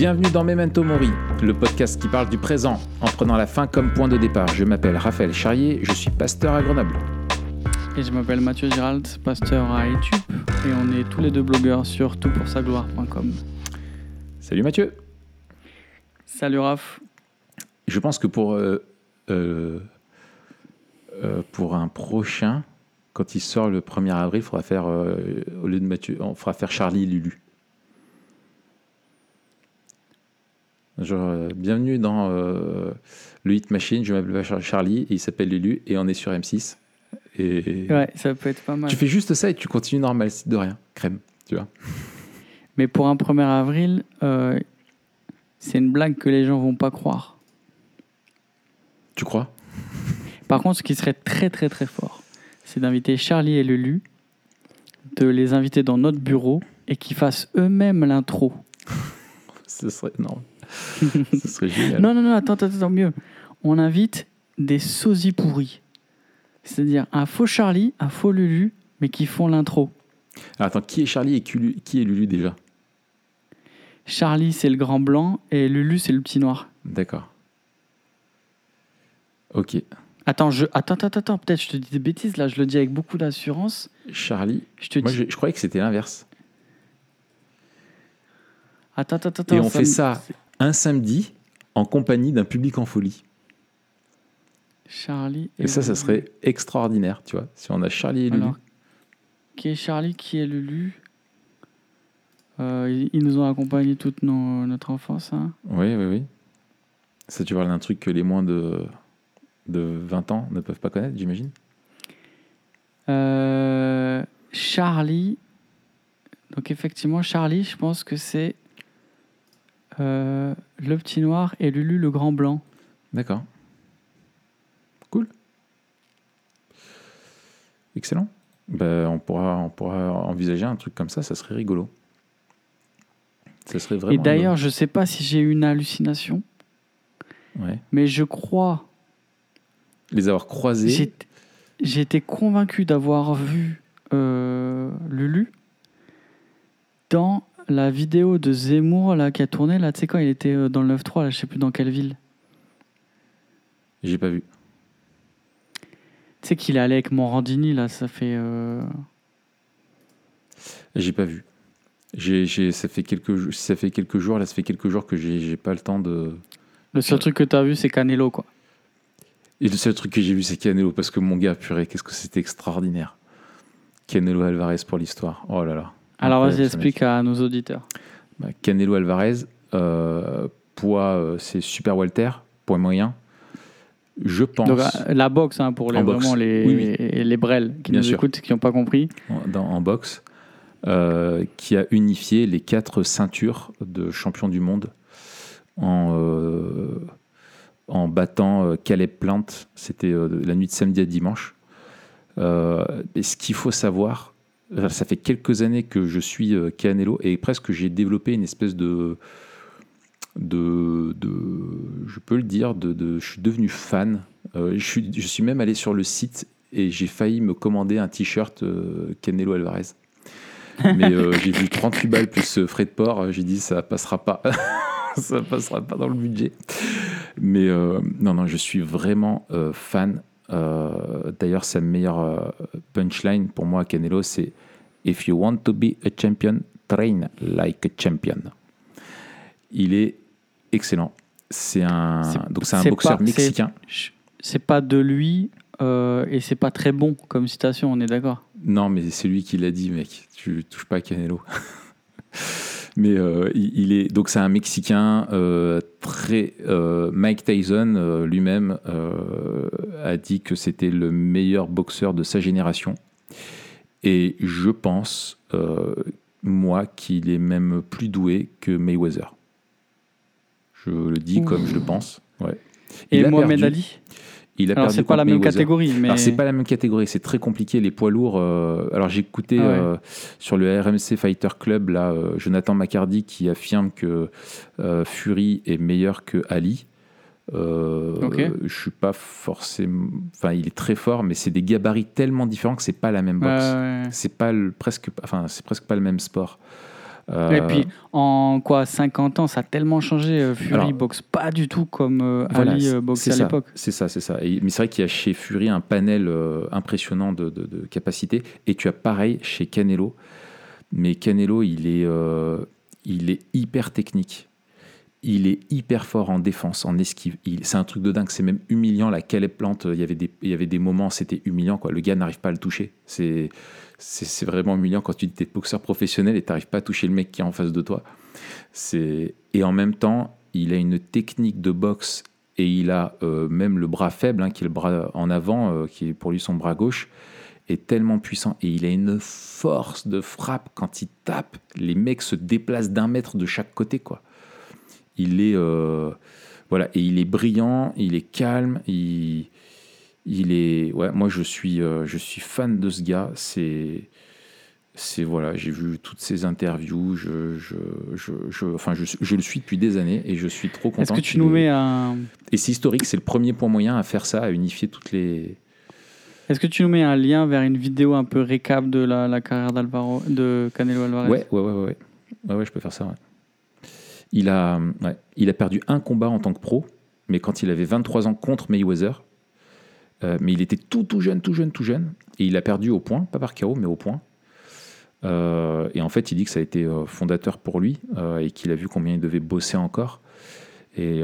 Bienvenue dans Memento Mori, le podcast qui parle du présent en prenant la fin comme point de départ. Je m'appelle Raphaël Charrier, je suis pasteur à Grenoble. Et je m'appelle Mathieu Girald, pasteur à YouTube, et on est tous les deux blogueurs sur toutpoursagloire.com. Salut Mathieu. Salut Raph. Je pense que pour, euh, euh, euh, pour un prochain, quand il sort le 1er avril, il faudra faire, au lieu de Mathieu, on fera faire Charlie et Lulu. Genre, bienvenue dans le Hit Machine, je m'appelle Charlie, et il s'appelle Lulu, et on est sur M6. Et Ouais, ça peut être pas mal. tu fais juste ça et tu continues normal, c'est de rien, crème, tu vois. Mais pour un 1er avril, euh, c'est une blague que les gens vont pas croire. Tu crois? Par contre, ce qui serait très très très fort, c'est d'inviter Charlie et Lulu, de les inviter dans notre bureau et qu'ils fassent eux-mêmes l'intro. Ce serait non. Ce serait génial. Non, non, non, attends, attends, attends, mieux. On invite des sosies pourris. C'est-à-dire un faux Charlie, un faux Lulu, mais qui font l'intro. Alors, attends, qui est Charlie et qui est Lulu déjà? Charlie, c'est le grand blanc et Lulu, c'est le petit noir. D'accord. Ok. Attends, je... attends, attends, attends, peut-être je te dis des bêtises, là, je le dis avec beaucoup d'assurance. Charlie. Je te Moi, dis... je, je croyais que c'était l'inverse. Attends, attends, attends. Et on fait me- ça un samedi en compagnie d'un public en folie. Charlie Et ça, ça Lulu. serait extraordinaire, tu vois. Si on a Charlie et Lulu. Alors, qui est Charlie, qui est Lulu Euh, ils, ils nous ont accompagnés toute nos- notre enfance. Hein. Oui, oui, oui. Ça, tu parles d'un truc que les moins de, de 20 ans ne peuvent pas connaître, j'imagine? Euh, Charlie. Donc, effectivement, Charlie, je pense que c'est euh, le petit noir et Lulu, le grand blanc. D'accord. Cool. Excellent. Ben, on, pourra, on pourra envisager un truc comme ça, ça serait rigolo. Ça serait vraiment. et d'ailleurs, je sais pas si j'ai eu une hallucination. Ouais. mais je crois. Les avoir croisés. J'étais convaincu d'avoir vu euh, Lulu dans la vidéo de Zemmour là, qui a tourné, là, tu sais, quand il était euh, dans le 9-3, là, je sais plus dans quelle ville. J'ai pas vu. Tu sais qu'il est allé avec Morandini, là, ça fait. euh, J'ai pas vu. Ça, fait quelques, jou- ça fait quelques jours, là, ça fait quelques jours que j'ai, pas le temps de. Le seul truc que tu as vu, c'est Canelo, quoi. Et le seul truc que j'ai vu, c'est Canelo, parce que mon gars, purée, qu'est-ce que c'était extraordinaire. Canelo Alvarez pour l'histoire. Oh là là. Alors, vas-y, mec. explique à nos auditeurs. Bah, Canelo Alvarez, euh, poids, euh, c'est super Walter, poids moyen. Je pense, Donc, euh, la boxe, hein, pour les, En boxe. vraiment les, Oui, les brels qui Bien nous sûr. écoutent qui n'ont pas compris. en, dans- en boxe, euh, qui a unifié les quatre ceintures de champion du monde en, euh, en battant euh, Caleb Plant. C'était euh, la nuit de samedi à dimanche. Euh, et ce qu'il faut savoir, euh, ça fait quelques années que je suis euh, Canelo et presque j'ai développé une espèce de, de, de- je peux le dire, de, de- je suis devenu fan. Euh, je, suis, je suis même allé sur le site et j'ai failli me commander un t-shirt euh, Canelo Alvarez. Mais euh, j'ai vu 38 balles plus euh, frais de port, euh, j'ai dit ça passera pas. ça passera pas dans le budget. Mais euh, non, non, je suis vraiment euh, fan. Euh, D'ailleurs, sa meilleure euh, punchline pour moi à Canelo, c'est If you want to be a champion, train like a champion. Il est excellent. C'est un, donc c'est un boxeur pas- mexicain. C'est pas de lui euh, et c'est pas très bon comme citation, on est d'accord? Non, mais c'est lui qui l'a dit, mec. Tu touches pas à Canelo. mais euh, il, il est donc c'est un Mexicain euh, très. euh, Mike Tyson lui-même a dit que c'était le meilleur boxeur de sa génération. Et je pense, moi, qu'il est même plus doué que Mayweather. Je le dis Ouh. comme je le pense. Ouais. Et Il Mohamed. Ali? Il a Alors, perdu pas la même catégorie, mais. Alors c'est pas la même catégorie, c'est très compliqué les poids lourds. euh, alors j'ai écouté Ah ouais. euh, sur le RMC Fighter Club là euh, Jonathan McCardy qui affirme que euh, Fury est meilleur que Ali. Je suis pas forcément. Enfin, il est très fort, mais c'est des gabarits tellement différents que c'est pas la même boxe. ouais, ouais. C'est pas le, presque. Enfin, c'est presque pas le même sport. Euh, Et puis, en quoi, 50 ans, ça a tellement changé. euh, Fury Alors- boxe pas du tout comme euh, Voilà, Ali euh, boxait à l'époque. C'est ça, c'est ça. Et- mais c'est vrai qu'il y a chez Fury un panel euh, impressionnant de, de, de capacité. Et tu as pareil chez Canelo. Mais Canelo, il est, euh, il est hyper technique. Il est hyper fort en défense, en esquive. C'est un truc de dingue. C'est même humiliant. La Caleb Plante, il y avait des, il y avait des moments, c'était humiliant. Quoi. Le gars n'arrive pas à le toucher. C'est, c'est, vraiment humiliant quand tu es boxeur professionnel et tu n'arrives pas à toucher le mec qui est en face de toi. C'est... Et en même temps, il a une technique de boxe et il a euh, même le bras faible, hein, qui est le bras en avant, euh, qui est pour lui son bras gauche, est tellement puissant et il a une force de frappe quand il tape. Les mecs se déplacent d'un mètre de chaque côté, quoi. Il est euh, voilà et il est brillant, il est calme, il il est ouais. Moi, je suis euh, je suis fan de ce gars. C'est c'est voilà, j'ai vu toutes ses interviews, je, je, je, je- enfin, je, je le suis depuis des années et je suis trop content. Est-ce que tu nous mets un. Et c'est historique, c'est le premier point moyen à faire ça, à unifier toutes les. Est-ce que tu nous mets un lien vers une vidéo un peu récap de la, la carrière d'Alvaro, de Canelo Alvarez? Ouais, ouais, ouais, ouais, ouais, ouais, je peux faire ça. ouais. Il a, il a perdu un combat en tant que pro, mais quand il avait 23 ans contre Mayweather. Euh, mais il était tout, tout jeune, tout jeune, tout jeune, et il a perdu au point, pas par KO, mais au point. Euh, et en fait, il dit que ça a été euh, fondateur pour lui et qu'il a vu combien il devait bosser encore. Et,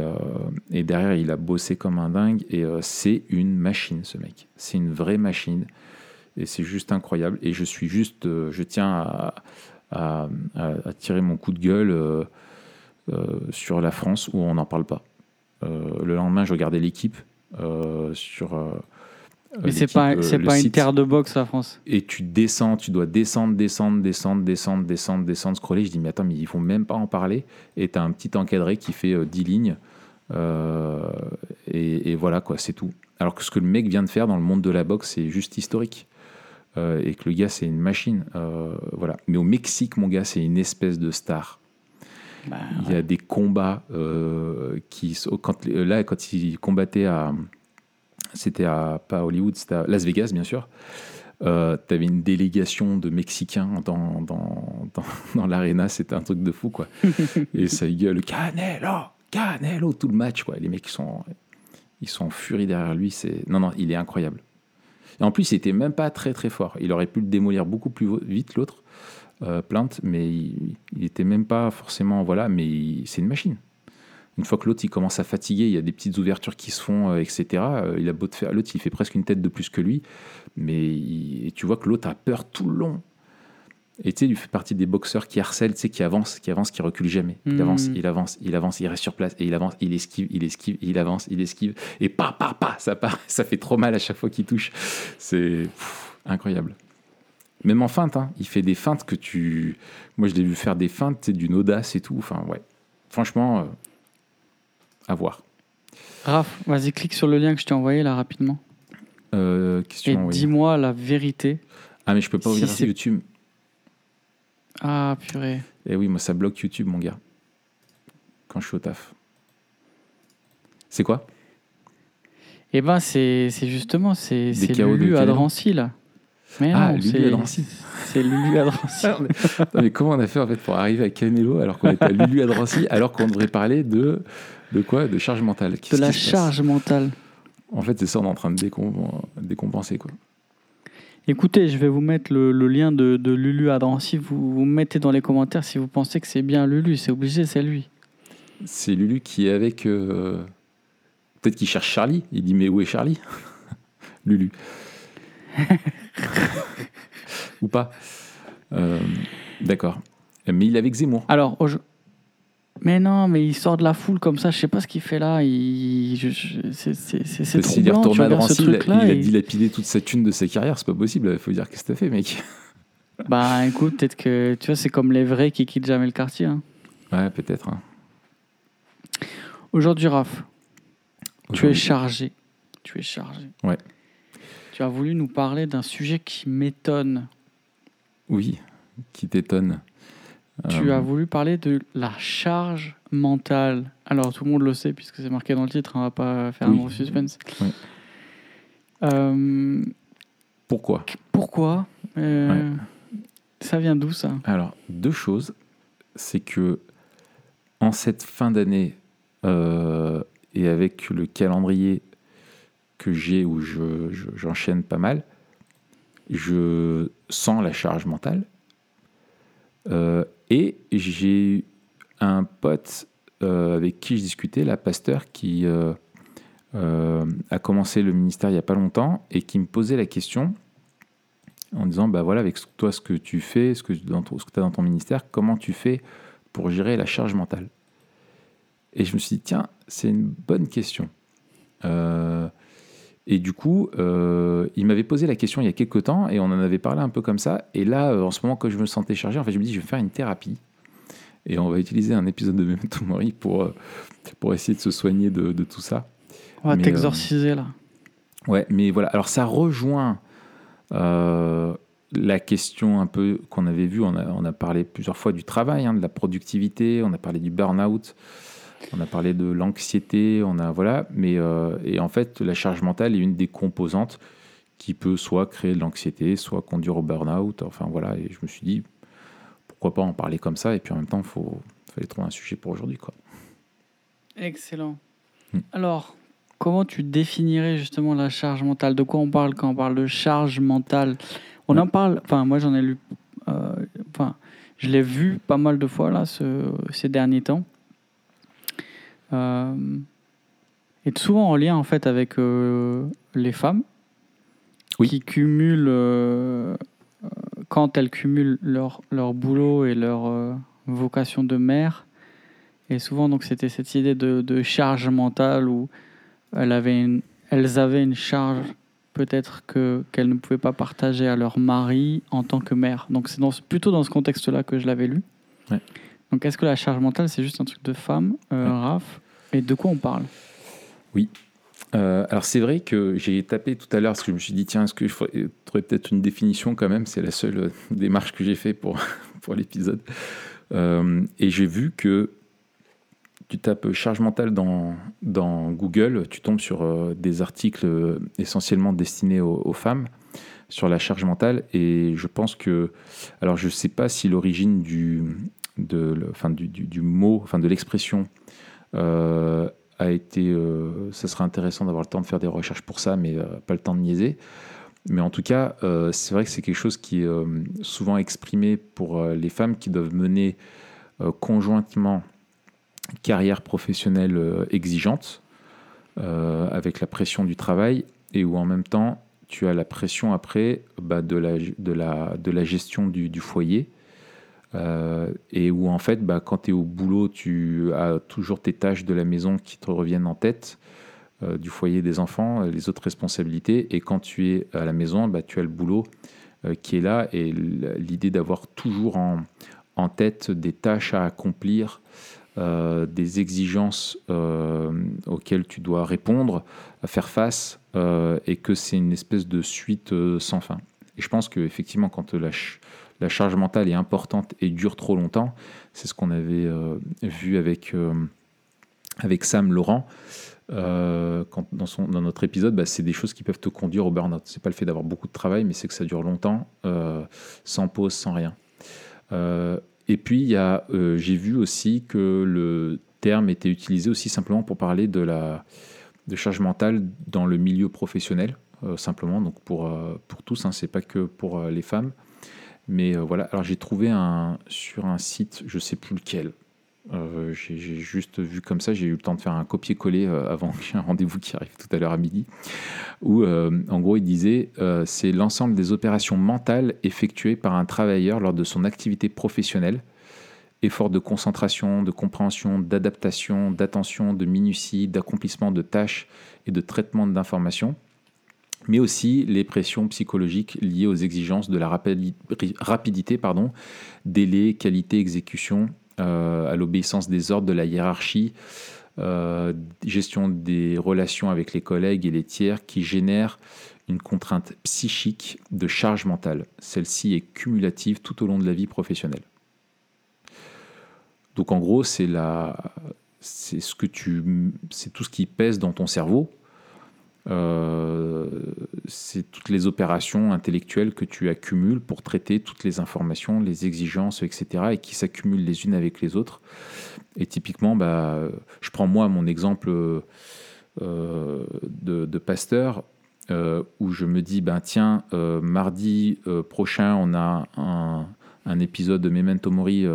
derrière, il a bossé comme un dingue. Et c'est une machine, ce mec. C'est une vraie machine. Et c'est juste incroyable. Et je suis juste, je tiens à, tirer mon coup de gueule sur la France où on n'en parle pas. Le lendemain, je regardais l'équipe sur. euh, Mais c'est pas, euh, c'est pas une terre de boxe, la France. et tu descends, tu dois descendre, descendre, descendre, descendre, descendre, descendre, scroller. Je dis, mais attends, mais ils vont même pas en parler. Et tu as un petit encadré qui fait euh, 10 lignes. Euh, et, et voilà, quoi, c'est tout. Alors que ce que le mec vient de faire dans le monde de la boxe, c'est juste historique. Euh, et que le gars, c'est une machine. Euh, voilà. Mais au Mexique, mon gars, c'est une espèce de star. Bah, Il y a des combats euh, qui quand là quand il combattait à c'était à pas Hollywood c'était à Las Vegas bien sûr euh, t'avais une délégation de Mexicains dans dans, dans, dans l'aréna c'était un truc de fou quoi. Et ça gueule Canelo Canelo tout le match quoi. Les mecs ils sont ils sont en furie derrière lui c'est non non il est incroyable et en plus il était même pas très très fort il aurait pu le démolir beaucoup plus vite l'autre euh, plainte, mais il, il était même pas forcément voilà, mais c'est une machine. Une fois que l'autre il commence à fatiguer, il y a des petites ouvertures qui se font, euh, etc. euh, il a beau te faire, l'autre il fait presque une tête de plus que lui, mais tu vois que l'autre a peur tout le long. Et tu sais, il fait partie des boxeurs qui harcèlent, tu sais, qui avancent, qui avancent, qui reculent jamais. Il Mhm. avance, il avance, il avance, il reste sur place et il avance, il esquive, il esquive, il avance, il esquive et pa pa pa, ça part, ça fait trop mal à chaque fois qu'il touche. C'est incroyable. Même en feinte, hein, il fait des feintes que tu. Moi, je l'ai vu faire des feintes, tu sais, d'une audace et tout. Enfin, ouais. Franchement, euh, à voir. Raph, vas-y, clique sur le lien que je t'ai envoyé là rapidement. Euh, Et dis-moi la vérité. Ah, mais je peux pas si ouvrir YouTube. Ah, purée. Eh oui, moi, ça bloque YouTube, mon gars. Quand je suis au taf. C'est quoi? Eh ben, c'est c'est justement, c'est Lulu à Drancy là. Mais Ah, non, Lulu c'est- à Drancy. C'est Lulu à Drancy. Mais, non, mais comment on a fait en fait pour arriver à Canelo alors qu'on était à Lulu à Drancy alors qu'on devrait parler de de quoi? De charge mentale. de la charge mentale. En fait, c'est ça, on est en train de décom- décompenser quoi. Écoutez, je vais vous mettre le, le lien de, de Lulu à Drancy. Vous, vous mettez dans les commentaires si vous pensez que c'est bien Lulu. C'est obligé, c'est lui. C'est Lulu qui est avec. euh, Peut-être qu'il cherche Charlie. Il dit mais où est Charlie? Lulu. Ou pas Euh, D'accord. Mais il est avec Zemmour. Alors, au- mais non, mais il sort de la foule comme ça. Je sais pas ce qu'il fait là. Il, c'est troublant. Tu retourné à regardes ce Drancy, il a, il a dilapidé toute sa thune de sa carrière. C'est pas possible. Il faut dire qu'est-ce que t'as fait, mec. Bah écoute, peut-être que tu vois, c'est comme les vrais qui quittent jamais le quartier. hein. Ouais, peut-être. hein. Aujourd'hui, Raph, tu es chargé. Tu es chargé. Ouais. Tu as voulu nous parler d'un sujet qui m'étonne. Oui, qui t'étonne. Tu Euh, as voulu parler de la charge mentale. Alors, tout le monde le sait puisque c'est marqué dans le titre, on va pas faire Oui. un gros suspense. Euh, Pourquoi pourquoi Euh, Ça vient d'où ça? Alors, deux choses. c'est que en cette fin d'année euh, et avec le calendrier que j'ai où j'enchaîne pas mal, je sens la charge mentale. Euh, et j'ai un pote euh, avec qui je discutais, la pasteur, qui a commencé le ministère il n'y a pas longtemps et qui me posait la question en disant bah voilà avec toi ce que tu fais, ce que tu as dans ton ministère, comment tu fais pour gérer la charge mentale? Et je me suis dit tiens, c'est une bonne question. Euh, et du coup, euh, il m'avait posé la question il y a quelques temps et on en avait parlé un peu comme ça. Et là, euh, en ce moment, quand je me sentais chargé, en fait, je me dis je vais faire une thérapie. Et on va utiliser un épisode de Memento Mori pour, pour essayer de se soigner de, de tout ça. On va t'exorciser là. Ouais, mais voilà. Alors ça rejoint euh, la question un peu qu'on avait vue, on a, on a, parlé plusieurs fois du travail, hein, de la productivité, on a parlé du burn-out, on a parlé de l'anxiété, on a voilà, mais euh, et en fait la charge mentale est une des composantes qui peut soit créer de l'anxiété, soit conduire au burn-out. Enfin voilà, et je me suis dit pourquoi pas en parler comme ça, et puis en même temps il faut fallait trouver un sujet pour aujourd'hui quoi. Excellent. Hmm. Alors comment tu définirais justement la charge mentale? De quoi on parle quand on parle de charge mentale? On en parle, enfin moi j'en ai lu, euh, enfin je l'ai vu pas mal de fois là ces derniers temps. Euh, et souvent en lien en fait avec euh, les femmes qui cumulent, quand elles cumulent leur, leur boulot et leur vocation de mère, et souvent donc c'était cette idée de, de charge mentale où elles avaient une, elles avaient une charge peut-être que qu'elles ne pouvaient pas partager à leur mari en tant que mère. Donc c'est dans, plutôt dans ce contexte-là que je l'avais lu. Donc est-ce que la charge mentale c'est juste un truc de femme, euh, Raph? Et de quoi on parle? Oui. Euh, alors c'est vrai que j'ai tapé tout à l'heure parce que je me suis dit tiens est-ce que je ferais peut-être une définition quand même? C'est la seule euh, démarche que j'ai fait pour pour l'épisode euh, et j'ai vu que tu tapes charge mentale dans, dans Google, tu tombes sur euh, des articles euh, essentiellement destinés aux, femmes sur la charge mentale. Et je pense que. Alors, je ne sais pas si l'origine du, de, enfin, du, du, mot, enfin, de l'expression euh, a été. ça serait intéressant d'avoir le temps de faire des recherches pour ça, mais pas le temps de niaiser. Mais en tout cas, c'est vrai que c'est quelque chose qui est souvent exprimé pour les femmes qui doivent mener conjointement carrière professionnelle euh, exigeante, euh, avec la pression du travail, et où en même temps, tu as la pression après bah, de, la, de, la, de la gestion du, foyer. Euh, et où en fait, bah, quand tu es au boulot, tu as toujours tes tâches de la maison qui te reviennent en tête, du foyer des enfants, les autres responsabilités. Et quand tu es à la maison, bah, tu as le boulot qui est là et l'idée d'avoir toujours en, tête des tâches à accomplir, euh, des exigences euh, auxquelles tu dois répondre, à faire face, euh, et que c'est une espèce de suite sans fin. Et je pense qu'effectivement, quand la, la, charge mentale est importante et dure trop longtemps, c'est ce qu'on avait vu avec, avec Sam Laurent. quand, dans, notre épisode, bah, c'est des choses qui peuvent te conduire au burn-out. C'est pas le fait d'avoir beaucoup de travail, mais c'est que ça dure longtemps, sans pause, sans rien. Et puis, euh, j'ai vu aussi que le terme était utilisé aussi simplement pour parler de la charge mentale dans le milieu professionnel, euh, simplement, donc pour, euh, pour tous, hein, c'est pas que pour les femmes. Mais voilà, alors j'ai trouvé un, sur un site, je sais plus lequel, euh, j'ai juste vu comme ça, j'ai eu le temps de faire un copier-coller euh, avant un rendez-vous qui arrive tout à l'heure à midi, où euh, en gros il disait c'est l'ensemble des opérations mentales effectuées par un travailleur lors de son activité professionnelle, effort de concentration, de compréhension, d'adaptation, d'attention, de minutie, d'accomplissement de tâches et de traitement d'informations, mais aussi les pressions psychologiques liées aux exigences de la rapidité, délai, qualité, exécution euh, à l'obéissance des ordres de la hiérarchie, euh, gestion des relations avec les collègues et les tiers qui génèrent une contrainte psychique de charge mentale. Celle-ci est cumulative tout au long de la vie professionnelle. Donc en gros, c'est c'est tout ce qui pèse dans ton cerveau euh, c'est toutes les opérations intellectuelles que tu accumules pour traiter toutes les informations, les exigences, etc., et qui s'accumulent les unes avec les autres. Et typiquement, bah, je prends moi mon exemple euh, de, pasteur, euh, où je me dis, ben tiens, mardi prochain, on a un, un épisode de Memento Mori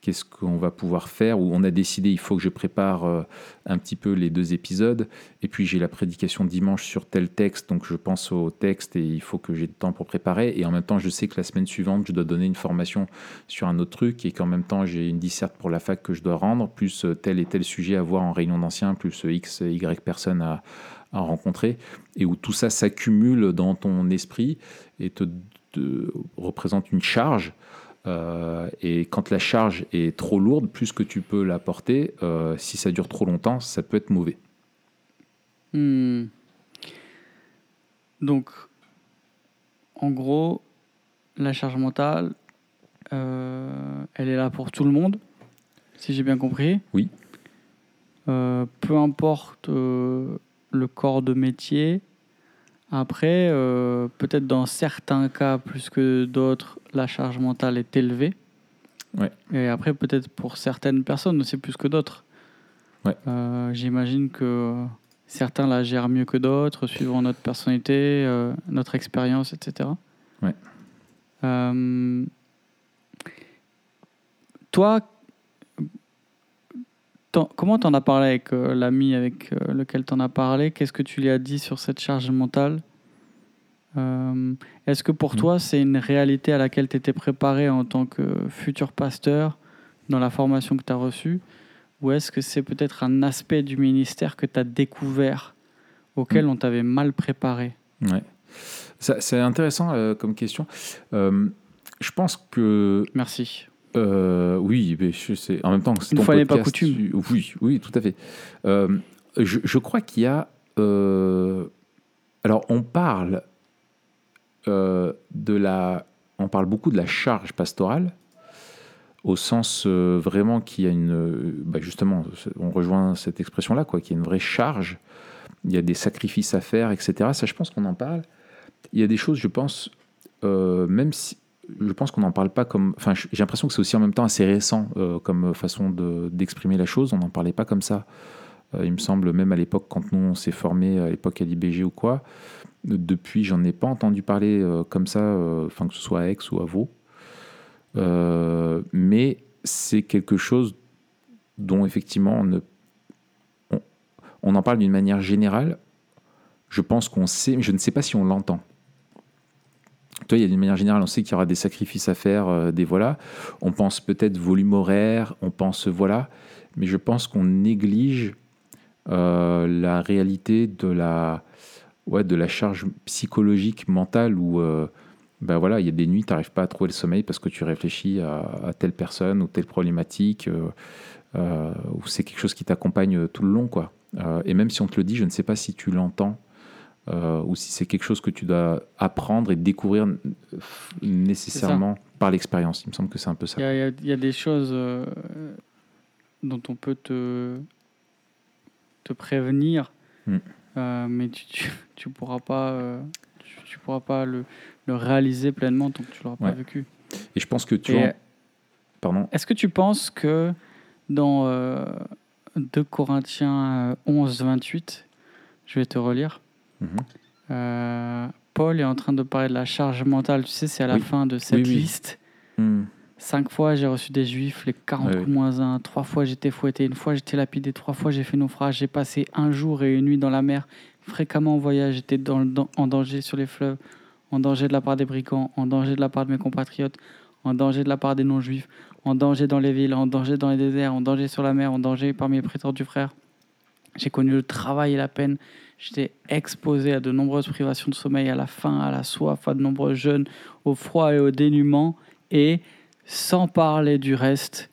qu'est-ce qu'on va pouvoir faire, ou on a décidé, il faut que je prépare euh, un petit peu les deux épisodes, et puis j'ai la prédication dimanche sur tel texte, donc je pense au texte et il faut que j'ai du temps pour préparer, et en même temps je sais que la semaine suivante je dois donner une formation sur un autre truc, et qu'en même temps j'ai une disserte pour la fac que je dois rendre, plus euh, tel et tel sujet à voir en réunion d'anciens, plus euh, X, Y personnes à, rencontrer, et où tout ça s'accumule dans ton esprit et te représente une charge et quand la charge est trop lourde, plus que tu peux la porter, euh, si ça dure trop longtemps, ça peut être mauvais. Hmm. Donc, en gros, la charge mentale, euh, elle est là pour tout le monde, si j'ai bien compris. Oui. peu importe le corps de métier, après, euh, peut-être dans certains cas plus que d'autres, la charge mentale est élevée. Ouais. Et après, peut-être pour certaines personnes, c'est plus que d'autres. Ouais. Euh, j'imagine que certains la gèrent mieux que d'autres, suivant notre personnalité, euh, notre expérience, etc. Ouais. toi, comment tu en as parlé avec euh, l'ami avec euh, lequel tu en as parlé? Qu'est-ce que tu lui as dit sur cette charge mentale? Euh, Est-ce que pour mm. toi, c'est une réalité à laquelle tu étais préparé en tant que futur pasteur dans la formation que tu as reçue? Ou est-ce que c'est peut-être un aspect du ministère que tu as découvert auquel mm. on t'avait mal préparé? Ouais. C'est intéressant comme question. je pense que. Merci. Euh, oui, mais je sais. En même temps, c'est Une fois n'est pas coutume. Oui, oui, tout à fait. Euh, je, crois qu'il y a. Euh, alors, on parle de la. On parle beaucoup de la charge pastorale, au sens vraiment qu'il y a une. Bah, justement, on rejoint cette expression-là, quoi, qu'il y a une vraie charge. Il y a des sacrifices à faire, etc. Ça, je pense qu'on en parle. Il y a des choses, je pense, même si je pense qu'on n'en parle pas comme. Enfin, j'ai l'impression que c'est aussi en même temps assez récent euh, comme façon d'exprimer la chose. On n'en parlait pas comme ça. Euh, il me semble, même à l'époque, quand nous on s'est formé, à l'époque à l'IBG ou quoi, depuis, j'en ai pas entendu parler euh, comme ça, que ce soit à Aix ou à Vaux. mais c'est quelque chose dont effectivement on, ne, on en parle d'une manière générale. Je pense qu'on sait, je ne sais pas si on l'entend. Toi, il y a d'une manière générale, on sait qu'il y aura des sacrifices à faire, euh, des voilà. On pense peut-être volume horaire, on pense voilà, mais je pense qu'on néglige euh, la réalité de la, ouais, de la charge psychologique, mentale, où euh, ben voilà, il y a des nuits, tu n'arrives pas à trouver le sommeil parce que tu réfléchis à, telle personne ou telle problématique, ou c'est quelque chose qui t'accompagne tout le long. quoi. et même si on te le dit, je ne sais pas si tu l'entends euh, ou si c'est quelque chose que tu dois apprendre et découvrir nécessairement par l'expérience. Il me semble que c'est un peu ça. Il y, a des choses euh, dont on peut te, te prévenir, hmm. euh, mais tu ne pourras pas, tu, pourras pas le, le, réaliser pleinement tant que tu ne l'auras pas vécu. Et je pense que tu... Pardon Est-ce que tu penses que dans 2 Corinthiens 11, 28, je vais te relire, Euh, Paul est en train de parler de la charge mentale. Tu sais, c'est à la fin de cette liste. Hmm. Cinq fois, j'ai reçu des juifs, les 40 coups moins un. Trois fois, j'étais fouetté. Une fois, j'étais lapidé. Trois fois, j'ai fait naufrage. J'ai passé un jour et une nuit dans la mer. Fréquemment en voyage, j'étais dans en danger sur les fleuves, en danger de la part des brigands, en danger de la part de mes compatriotes, en danger de la part des non-juifs, en danger dans les villes, en danger dans les déserts, en danger sur la mer, en danger par mes prétendus frères. J'ai connu le travail et la peine. J'étais exposé à de nombreuses privations de sommeil, à la faim, à la soif, à de nombreux jeûnes, au froid et au dénuement. Et sans parler du reste,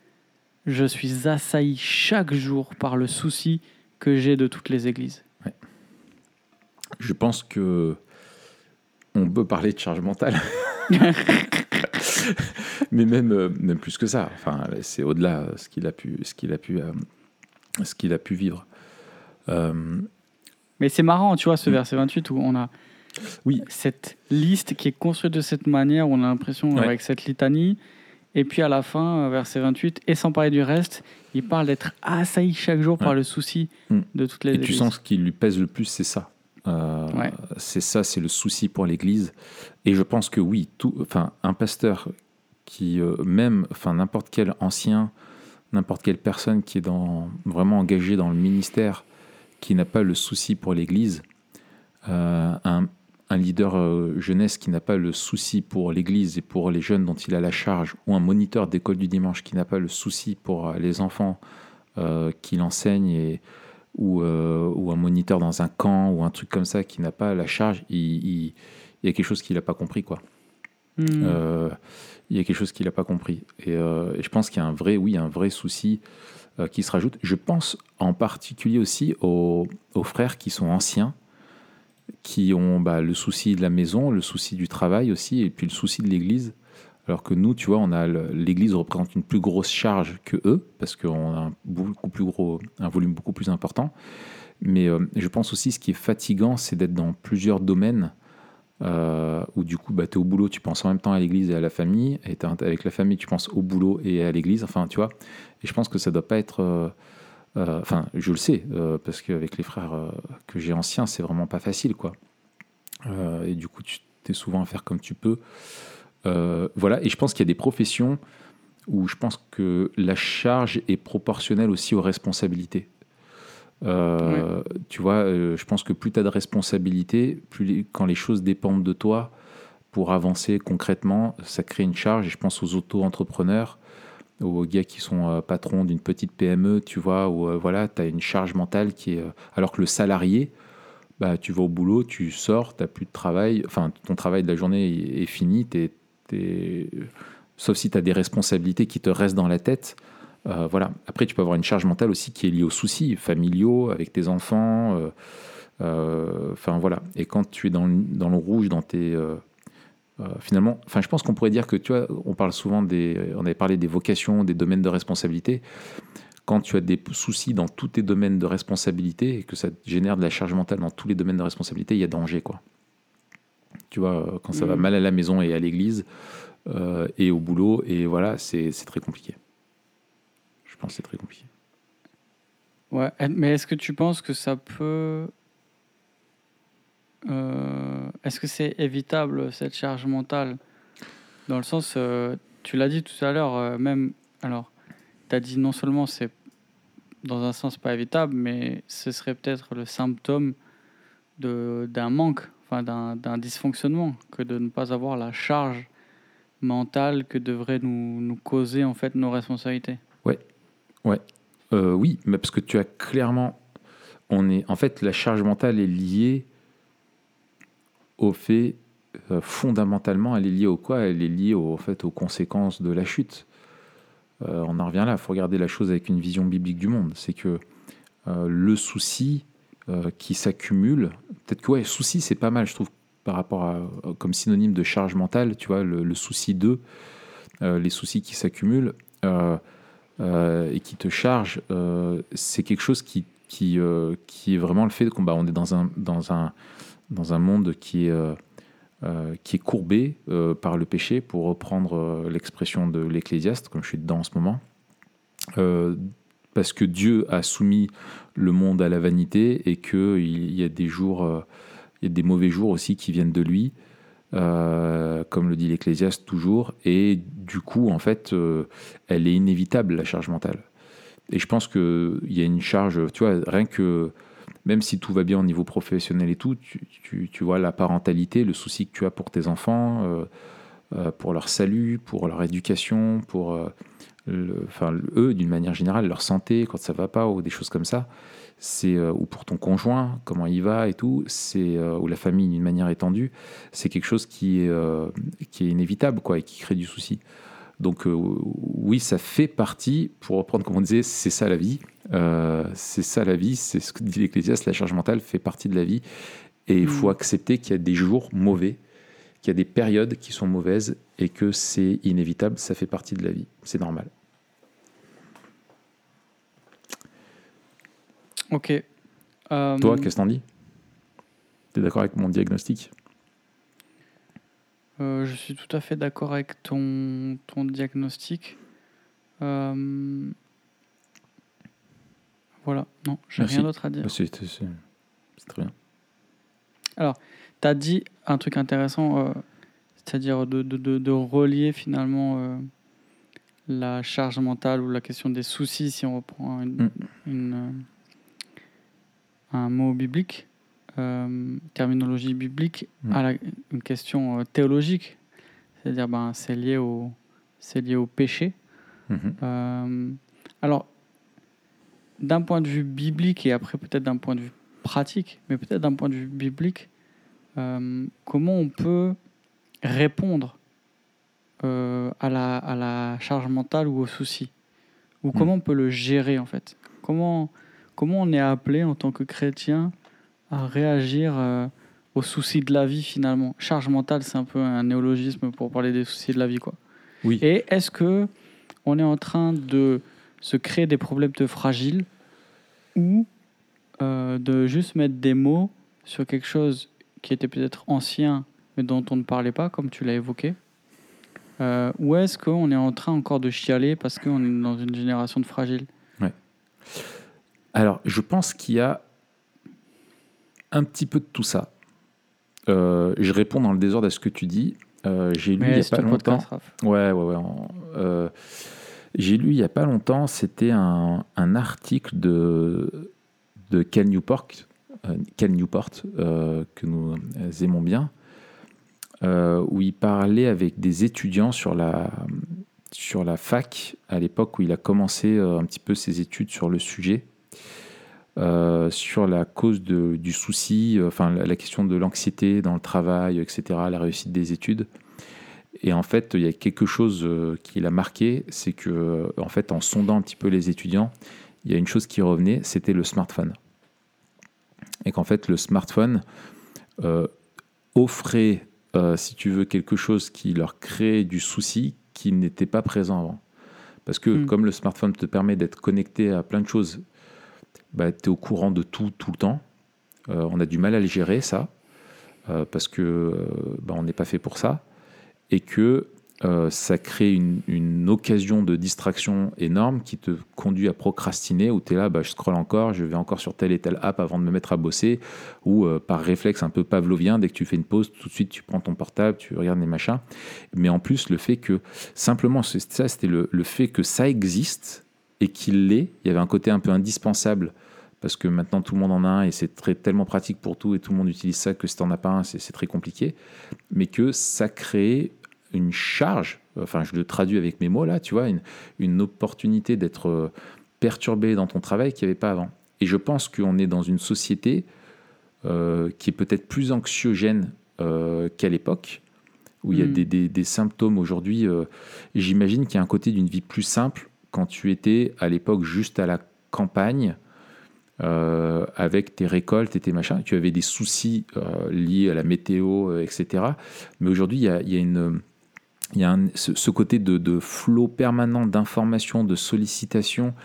je suis assailli chaque jour par le souci que j'ai de toutes les églises. Je pense que on peut parler de charge mentale. Mais même, euh, même plus que ça. Enfin, c'est au-delà ce qu'il a pu, ce qu'il a pu, euh, ce qu'il a pu vivre. Euh, Mais c'est marrant, tu vois, ce verset 28 où on a Oui. cette liste qui est construite de cette manière, où on a l'impression, Ouais. avec cette litanie. Et puis à la fin, euh, verset 28, et sans parler du reste, il parle d'être assailli chaque jour par le souci Mm. de toutes les Et tu sens ce qui lui pèse le plus, c'est ça. Euh, Ouais. C'est ça, c'est le souci pour l'Église. Et je pense que oui, tout, enfin, un pasteur qui, euh, même, enfin, n'importe quel ancien, n'importe quelle personne qui est dans, vraiment engagée dans le ministère, qui n'a pas le souci pour l'Église, euh, un, un leader euh, jeunesse qui n'a pas le souci pour l'Église et pour les jeunes dont il a la charge, ou un moniteur d'école du dimanche qui n'a pas le souci pour euh, les enfants euh, qu'il enseigne et ou, euh, ou un moniteur dans un camp ou un truc comme ça qui n'a pas la charge, il, il- il y a quelque chose qu'il n'a pas compris. Quoi. Il y a quelque chose qu'il n'a pas compris. Et, et je pense qu'il y a un vrai, oui, un vrai souci qui se rajoute. Je pense en particulier aussi aux, frères qui sont anciens, qui ont bah, le souci de la maison, le souci du travail aussi, et puis le souci de l'Église. Alors que nous, tu vois, on a l'Église représente une plus grosse charge que eux, parce qu'on a un beaucoup plus gros, un volume beaucoup plus important. Mais euh, je pense aussi ce qui est fatigant, c'est d'être dans plusieurs domaines euh, où du coup, bah, tu es au boulot, tu penses en même temps à l'église et à la famille, et avec la famille, tu penses au boulot et à l'église, enfin, tu vois. Et je pense que ça doit pas être. euh, euh, Enfin, je le sais, euh, parce qu'avec les frères que j'ai anciens, c'est vraiment pas facile, quoi. Et du coup, tu es souvent à faire comme tu peux. Voilà, et je pense qu'il y a des professions où je pense que la charge est proportionnelle aussi aux responsabilités. Euh, Tu vois, euh, je pense que plus tu as de responsabilités, plus les- quand les choses dépendent de toi pour avancer concrètement, ça crée une charge. Et je pense aux auto-entrepreneurs, aux gars qui sont euh, patrons d'une petite PME, tu vois, où voilà, tu as une charge mentale qui est. alors que le salarié, bah, tu vas au boulot, tu sors, tu n'as plus de travail, enfin, ton travail de la journée est, est fini, t'es- t'es- sauf si tu as des responsabilités qui te restent dans la tête. Euh, voilà. Après, tu peux avoir une charge mentale aussi qui est liée aux soucis familiaux, avec tes enfants. euh, euh, Enfin, voilà. Et quand tu es dans le, dans le rouge, dans tes. finalement, enfin, je pense qu'on pourrait dire que, tu vois, on parle souvent des. On avait parlé des vocations, des domaines de responsabilité. Quand tu as des soucis dans tous tes domaines de responsabilité et que ça génère de la charge mentale dans tous les domaines de responsabilité, il y a danger, quoi. Tu vois, quand ça va Mhm. mal à la maison et à l'église euh, et au boulot, et voilà, c'est très compliqué. Je pense que c'est très compliqué. Ouais, mais est-ce que tu penses que ça peut. euh, est-ce que c'est évitable cette charge mentale? Dans le sens, euh, tu l'as dit tout à l'heure, euh, même. Alors, tu as dit non seulement c'est dans un sens pas évitable, mais ce serait peut-être le symptôme de- d'un manque, enfin d'un d'un dysfonctionnement, que de ne pas avoir la charge mentale que devraient nous, nous causer en fait nos responsabilités. Euh, oui, mais parce que tu as clairement, on est, en fait, la charge mentale est liée au fait, euh, fondamentalement, elle est liée au quoi? Elle est liée au, en fait, aux conséquences de la chute. Euh, on en revient là, il faut regarder la chose avec une vision biblique du monde. C'est que le souci qui s'accumule, peut-être que ouais, souci c'est pas mal, je trouve, par rapport à, comme synonyme de charge mentale, tu vois, le, le souci euh, les soucis qui s'accumulent. Euh, et qui te charge, euh, c'est quelque chose qui, qui, euh, qui est vraiment le fait qu'on bah, on est dans un, dans un, dans un monde qui est, qui est courbé par le péché, pour reprendre l'expression de l'Ecclésiaste, comme je suis dedans en ce moment. Parce que Dieu a soumis le monde à la vanité et qu'il il y a des jours, il y a des mauvais jours aussi qui viennent de lui. Euh, comme le dit l'Ecclésiaste toujours, et du coup, en fait, euh, elle est inévitable, la charge mentale. Et je pense qu'il y a une charge, tu vois, rien que, même si tout va bien au niveau professionnel et tout, tu, tu- vois la parentalité, le souci que tu as pour tes enfants, euh, pour leur salut, pour leur éducation, pour, enfin, eux, d'une manière générale, leur santé, quand ça va pas, ou des choses comme ça, c'est euh, ou pour ton conjoint, comment il va et tout, c'est euh, ou la famille d'une manière étendue, c'est quelque chose qui est, euh, qui est inévitable, quoi, et qui crée du souci. Donc oui, ça fait partie, pour reprendre comme on disait, c'est ça la vie. C'est ça la vie, c'est ce que dit l'Ecclésiaste, la charge mentale fait partie de la vie. Et il faut Mm. accepter qu'il y a des jours mauvais, qu'il y a des périodes qui sont mauvaises et que c'est inévitable, ça fait partie de la vie. C'est normal. Ok. Euh, Toi, qu'est-ce que t'en dis? Tu es d'accord avec mon diagnostic? Euh, je suis tout à fait d'accord avec ton, ton diagnostic. Euh, Voilà, non, j'ai rien d'autre à dire. Bah, C'est très bien. Tu as dit un truc intéressant, euh, c'est-à-dire de, de, de, de relier finalement euh, la charge mentale ou la question des soucis, si on reprend une, Mm. une, euh, un mot biblique, euh, terminologie biblique, Mm. à la- une question euh, théologique, c'est-à-dire ben, c'est lié, au- lié au péché. Mhm. Euh, alors, d'un point de vue biblique et après peut-être d'un point de vue pratique, mais peut-être d'un point de vue biblique, euh, comment on peut répondre euh, à, la, à la charge mentale ou aux soucis Ou comment on peut le gérer en fait? Comment, comment on est appelé en tant que chrétien à réagir euh, aux soucis de la vie finalement? Charge mentale, c'est un peu un néologisme pour parler des soucis de la vie. quoi. Oui. Et est-ce que on est en train de se créer des problèmes de fragiles ou euh, de juste mettre des mots sur quelque chose qui était peut-être ancien mais dont on ne parlait pas, comme tu l'as évoqué? Euh, Ou est-ce qu'on est en train encore de chialer parce qu'on est dans une génération de fragiles? Alors, je pense qu'il y a un petit peu de tout ça. Euh, je réponds dans le désordre à ce que tu dis. Euh, J'ai lu il n'y a pas longtemps. Ouais, ouais, euh, J'ai lu il n'y a pas longtemps, c'était un, un article de, de Cal Newport, Cal Newport que nous aimons bien, où il parlait avec des étudiants sur la, sur la fac, à l'époque où il a commencé un petit peu ses études sur le sujet, euh, sur la cause de- du souci, euh, enfin la, la question de l'anxiété dans le travail, etc., la réussite des études. Et en fait, il y a quelque chose euh, qui l'a marqué, c'est que, en fait, en sondant un petit peu les étudiants, il y a une chose qui revenait, c'était le smartphone. Et qu'en fait, le smartphone euh, offrait, euh, si tu veux, quelque chose qui leur créait du souci qui n'était pas présent avant. Parce que Mm. comme le smartphone te permet d'être connecté à plein de choses, bah, tu es au courant de tout, tout le temps. Euh, on a du mal à le gérer, ça, euh, parce que euh, bah, on n'est pas fait pour ça et que ça crée une, occasion de distraction énorme qui te conduit à procrastiner, où tu es là, bah, je scrolle encore, je vais encore sur telle et telle app avant de me mettre à bosser, ou par réflexe un peu pavlovien, dès que tu fais une pause, tout de suite tu prends ton portable, tu regardes les machins. Mais en plus, le fait que, simplement, ça, c'était le fait que ça existe et qu'il l'est, il y avait un côté un peu indispensable parce que maintenant tout le monde en a un et c'est très, tellement pratique pour tout et tout le monde utilise ça que si t'en as pas un, c'est c'est très compliqué. Mais que ça crée une charge, enfin je le traduis avec mes mots là, tu vois, une, une opportunité d'être euh, perturbé dans ton travail qu'il n'y avait pas avant. Et je pense qu'on est dans une société euh, qui est peut-être plus anxiogène euh, qu'à l'époque, où il y a Mm. des, des- des symptômes aujourd'hui. euh, et J'imagine qu'il y a un côté d'une vie plus simple quand tu étais à l'époque juste à la campagne, euh, avec tes récoltes et tes machins. Tu avais des soucis euh, liés à la météo, euh, etc. Mais aujourd'hui, il y a, un- ce, côté de, de flot permanent d'informations, de sollicitations,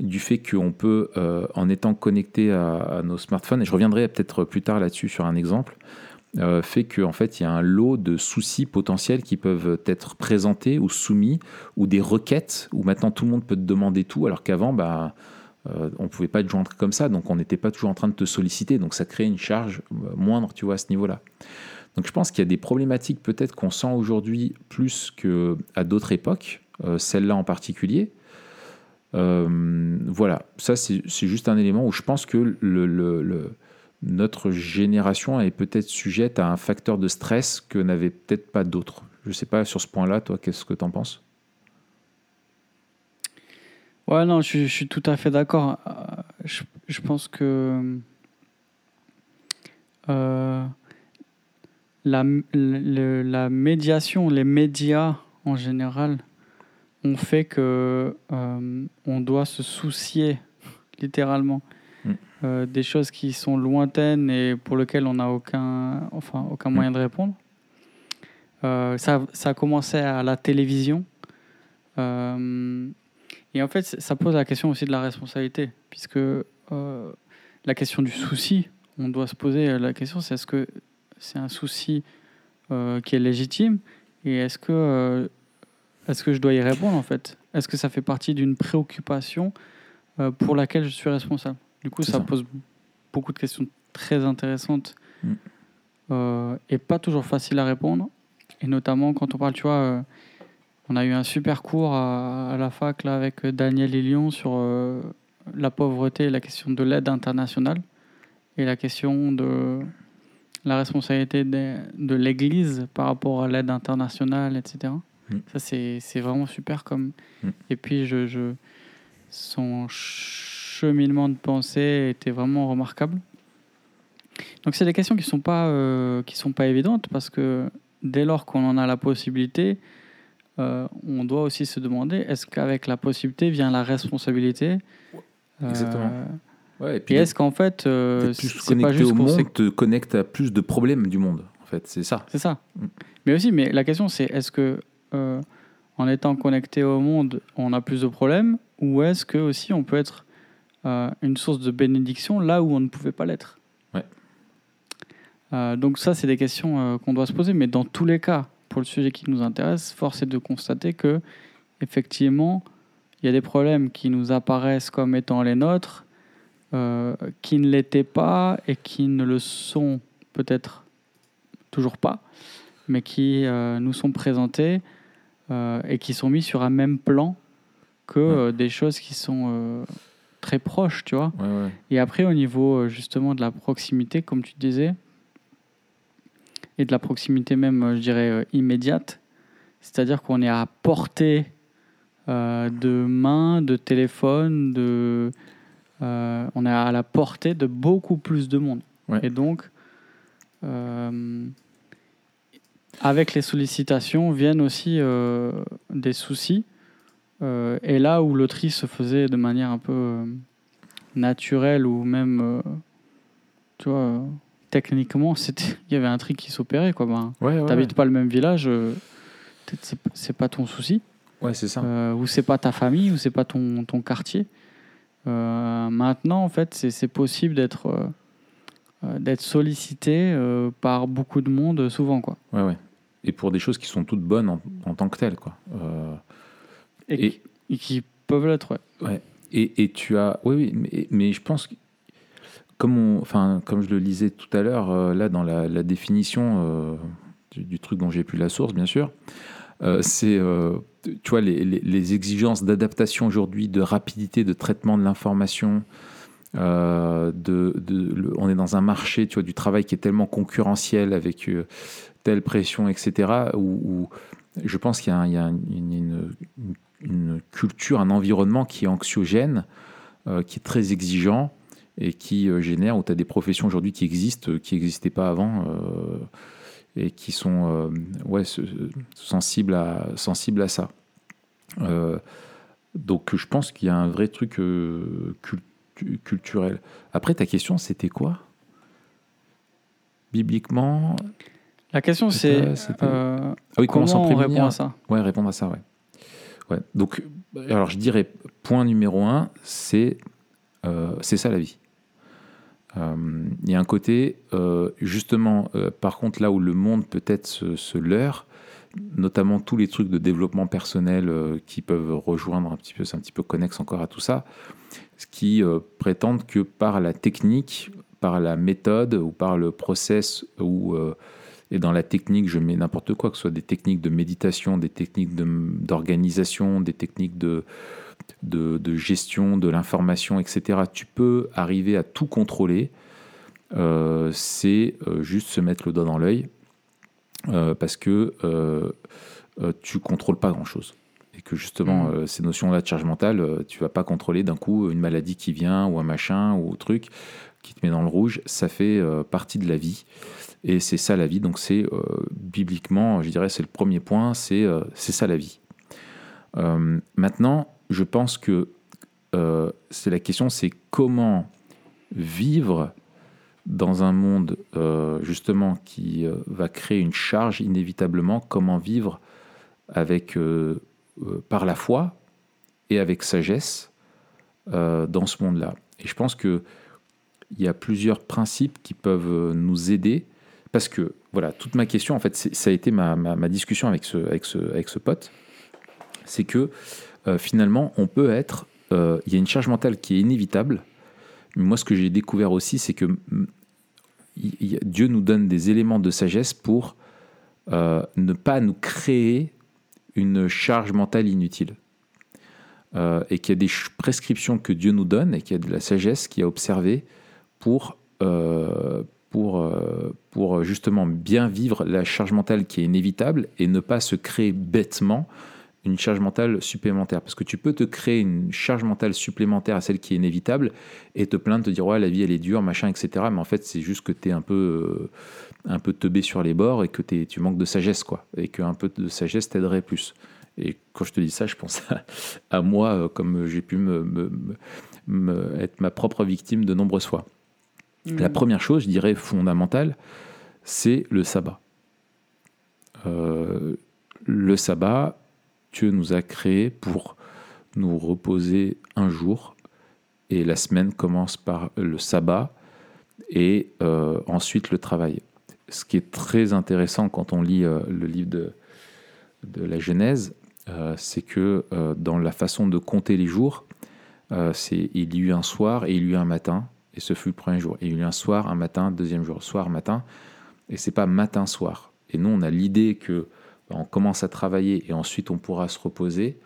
du fait qu'on peut, en étant connecté à nos smartphones, et je reviendrai peut-être plus tard là-dessus sur un exemple, euh, fait qu'en fait, il y a un lot de soucis potentiels qui peuvent être présentés ou soumis, ou des requêtes, où maintenant tout le monde peut te demander tout, alors qu'avant, bah, euh, on ne pouvait pas te joindre comme ça, donc on n'était pas toujours en train de te solliciter, donc ça crée une charge euh, moindre, tu vois, à ce niveau-là. Donc je pense qu'il y a des problématiques peut-être qu'on sent aujourd'hui plus qu'à d'autres époques, celle-là en particulier. Voilà, ça c'est juste un élément où je pense que le- notre génération est peut-être sujette à un facteur de stress que n'avait peut-être pas d'autres. Je ne sais pas sur ce point-là, toi, qu'est-ce que tu en penses? Ouais, non, je, suis- tout à fait d'accord. Euh, Je, pense que euh, la, médiation, les médias en général, ont fait que euh, on doit se soucier littéralement. Euh, des choses qui sont lointaines et pour lesquelles on n'a aucun, enfin, aucun Mm. moyen de répondre. Euh, ça, ça a commencé à la télévision. Euh, et en fait, ça pose la question aussi de la responsabilité, puisque la question du souci, on doit se poser la question, c'est est-ce que c'est un souci qui est légitime et est-ce que, est-ce que je dois y répondre en fait? Est-ce que ça fait partie d'une préoccupation pour laquelle je suis responsable? Du coup, ça, ça. pose beaucoup de questions très intéressantes Mm. euh, et pas toujours faciles à répondre. Et notamment quand on parle, tu vois, euh, on a eu un super cours à, à la fac là, avec Daniel Lilion sur euh, la pauvreté et la question de l'aide internationale et la question de la responsabilité de, de l'Église par rapport à l'aide internationale, etc. Mm. Ça, c'est c'est vraiment super. comme Mm. Et puis, je, je, son cheminement de pensée était vraiment remarquable. Donc, c'est des questions qui ne sont, pas, euh, qui sont pas évidentes parce que dès lors qu'on en a la possibilité, euh, on doit aussi se demander est-ce qu'avec la possibilité vient la responsabilité? Euh, Exactement. Ouais, et puis et est-ce qu'en fait, c'est pas juste au qu'on sait monde te connecte à plus de problèmes du monde. En fait, c'est ça. C'est ça. Mm. Mais aussi, mais la question c'est est-ce que en étant connecté au monde, on a plus de problèmes, ou est-ce que aussi on peut être euh, une source de bénédiction là où on ne pouvait pas l'être Ouais. Euh, donc ça, c'est des questions euh, qu'on doit se poser. Mais dans tous les cas, pour le sujet qui nous intéresse, force est de constater que effectivement, il y a des problèmes qui nous apparaissent comme étant les nôtres, qui ne l'étaient pas et qui ne le sont peut-être toujours pas, mais qui nous sont présentés et qui sont mis sur un même plan que euh, des choses qui sont euh, très proches, tu vois. Ouais, ouais. Et après, au niveau euh, justement de la proximité, comme tu disais, et de la proximité même, euh, je dirais, euh, immédiate, c'est-à-dire qu'on est à portée euh, de main, de téléphone, de, euh, on est à la portée de beaucoup plus de monde. Ouais. Et donc, euh, avec les sollicitations viennent aussi des soucis. Euh, et là où le tri se faisait de manière un peu euh, naturelle ou même, euh, tu vois, techniquement, c'était- il y avait un tri qui s'opérait. Quoi. Ben, Ouais, ouais, T'habites pas le même village, peut-être c'est, pas ton souci, ouais, c'est ça. euh, ou c'est pas ta famille, ou c'est pas ton, ton quartier. Euh, maintenant, en fait, c'est, possible d'être, euh, d'être sollicité par beaucoup de monde souvent. Quoi. Ouais, ouais. Et pour des choses qui sont toutes bonnes en, en tant que telles, quoi. Et, Et- et qui peuvent l'être, ouais. Et, et tu as. Oui, oui, mais, mais je pense que. Comme, on, enfin, comme je le lisais tout à l'heure, euh, là, dans la, la définition euh, du, du truc dont j'ai plus la source, bien sûr, euh, c'est. tu vois, les, les- les exigences d'adaptation aujourd'hui, de rapidité de traitement de l'information. euh, de, de- le- on est dans un marché tu vois, du travail qui est tellement concurrentiel avec euh, telle pression, etc., où, où je pense qu'il y a, un- il y a une- une- une culture, un environnement qui est anxiogène, euh, qui est très exigeant et qui euh, génère, où tu as des professions aujourd'hui qui existent, euh, qui n'existaient pas avant, et qui sont ouais, se- sensibles, à, sensibles à ça. Donc je pense qu'il y a un vrai truc cultu- culturel. Après, ta question, c'était quoi? Bibliquement? La question, c'est euh, Ah oui, comment, comment s'en on répond à ça? Ouais, répondre à ça, ouais. Donc, alors je dirais, point numéro un, c'est euh, ça la vie. Euh, Il y a un côté, euh, justement, par contre, là où le monde peut-être se, se leurre, notamment tous les trucs de développement personnel qui peuvent rejoindre un petit peu, c'est un petit peu connexe encore à tout ça, ce qui euh, prétendent que par la technique, par la méthode ou par le process ou et dans la technique, je mets n'importe quoi, que ce soit des techniques de méditation, des techniques de- d'organisation, des techniques de, de, de gestion de l'information, etc. Tu peux arriver à tout contrôler. Euh, c'est euh, juste se mettre le doigt dans l'œil euh, parce que euh, tu contrôles pas grand-chose. Et que justement, euh, ces notions-là de charge mentale, euh, tu vas pas contrôler d'un coup une maladie qui vient ou un machin ou un truc qui te met dans le rouge. Ça fait euh, partie de la vie. Et c'est ça la vie. Donc c'est euh, bibliquement, je dirais, c'est le premier point, c'est euh, ça la vie. Euh, maintenant, je pense que c'est la question, c'est comment vivre dans un monde justement qui va créer une charge inévitablement, comment vivre avec par la foi et avec sagesse dans ce monde-là. Et je pense que il y a plusieurs principes qui peuvent nous aider. Parce que, voilà, toute ma question, en fait, ça a été ma, ma, discussion avec ce, avec ce, avec ce pote. C'est que finalement, on peut être. Il y a une charge mentale qui est inévitable. Mais moi, ce que j'ai découvert aussi, c'est que Dieu nous donne des éléments de sagesse pour euh, ne pas nous créer une charge mentale inutile. Euh, et qu'il y a des prescriptions que Dieu nous donne et qu'il y a de la sagesse qui a observé pour, euh, pour, pour justement bien vivre la charge mentale qui est inévitable et ne pas se créer bêtement une charge mentale supplémentaire. Parce que tu peux te créer une charge mentale supplémentaire à celle qui est inévitable et te plaindre, te dire ouais, la vie elle est dure, machin, etc. Mais en fait, c'est juste que tu es un peu, euh, un peu teubé sur les bords et que es, tu manques de sagesse, quoi. Et qu'un peu de sagesse t'aiderait plus. Et quand je te dis ça, je pense à, moi, euh, comme j'ai pu me, être ma propre victime de nombreuses fois. Mmh. La première chose, je dirais fondamentale, c'est le sabbat. Euh, le sabbat, Dieu nous a créés pour nous reposer un jour et la semaine commence par le sabbat et euh, ensuite le travail. Ce qui est très intéressant quand on lit euh, le livre de, de la Genèse, euh, c'est que dans la façon de compter les jours, c'est il y eut un soir et il y eut un matin, et ce fut le premier jour. Et il y eut un soir, un matin, deuxième jour, soir, matin, et c'est pas matin-soir. Et nous, on a l'idée que on commence à travailler et ensuite on pourra se reposer.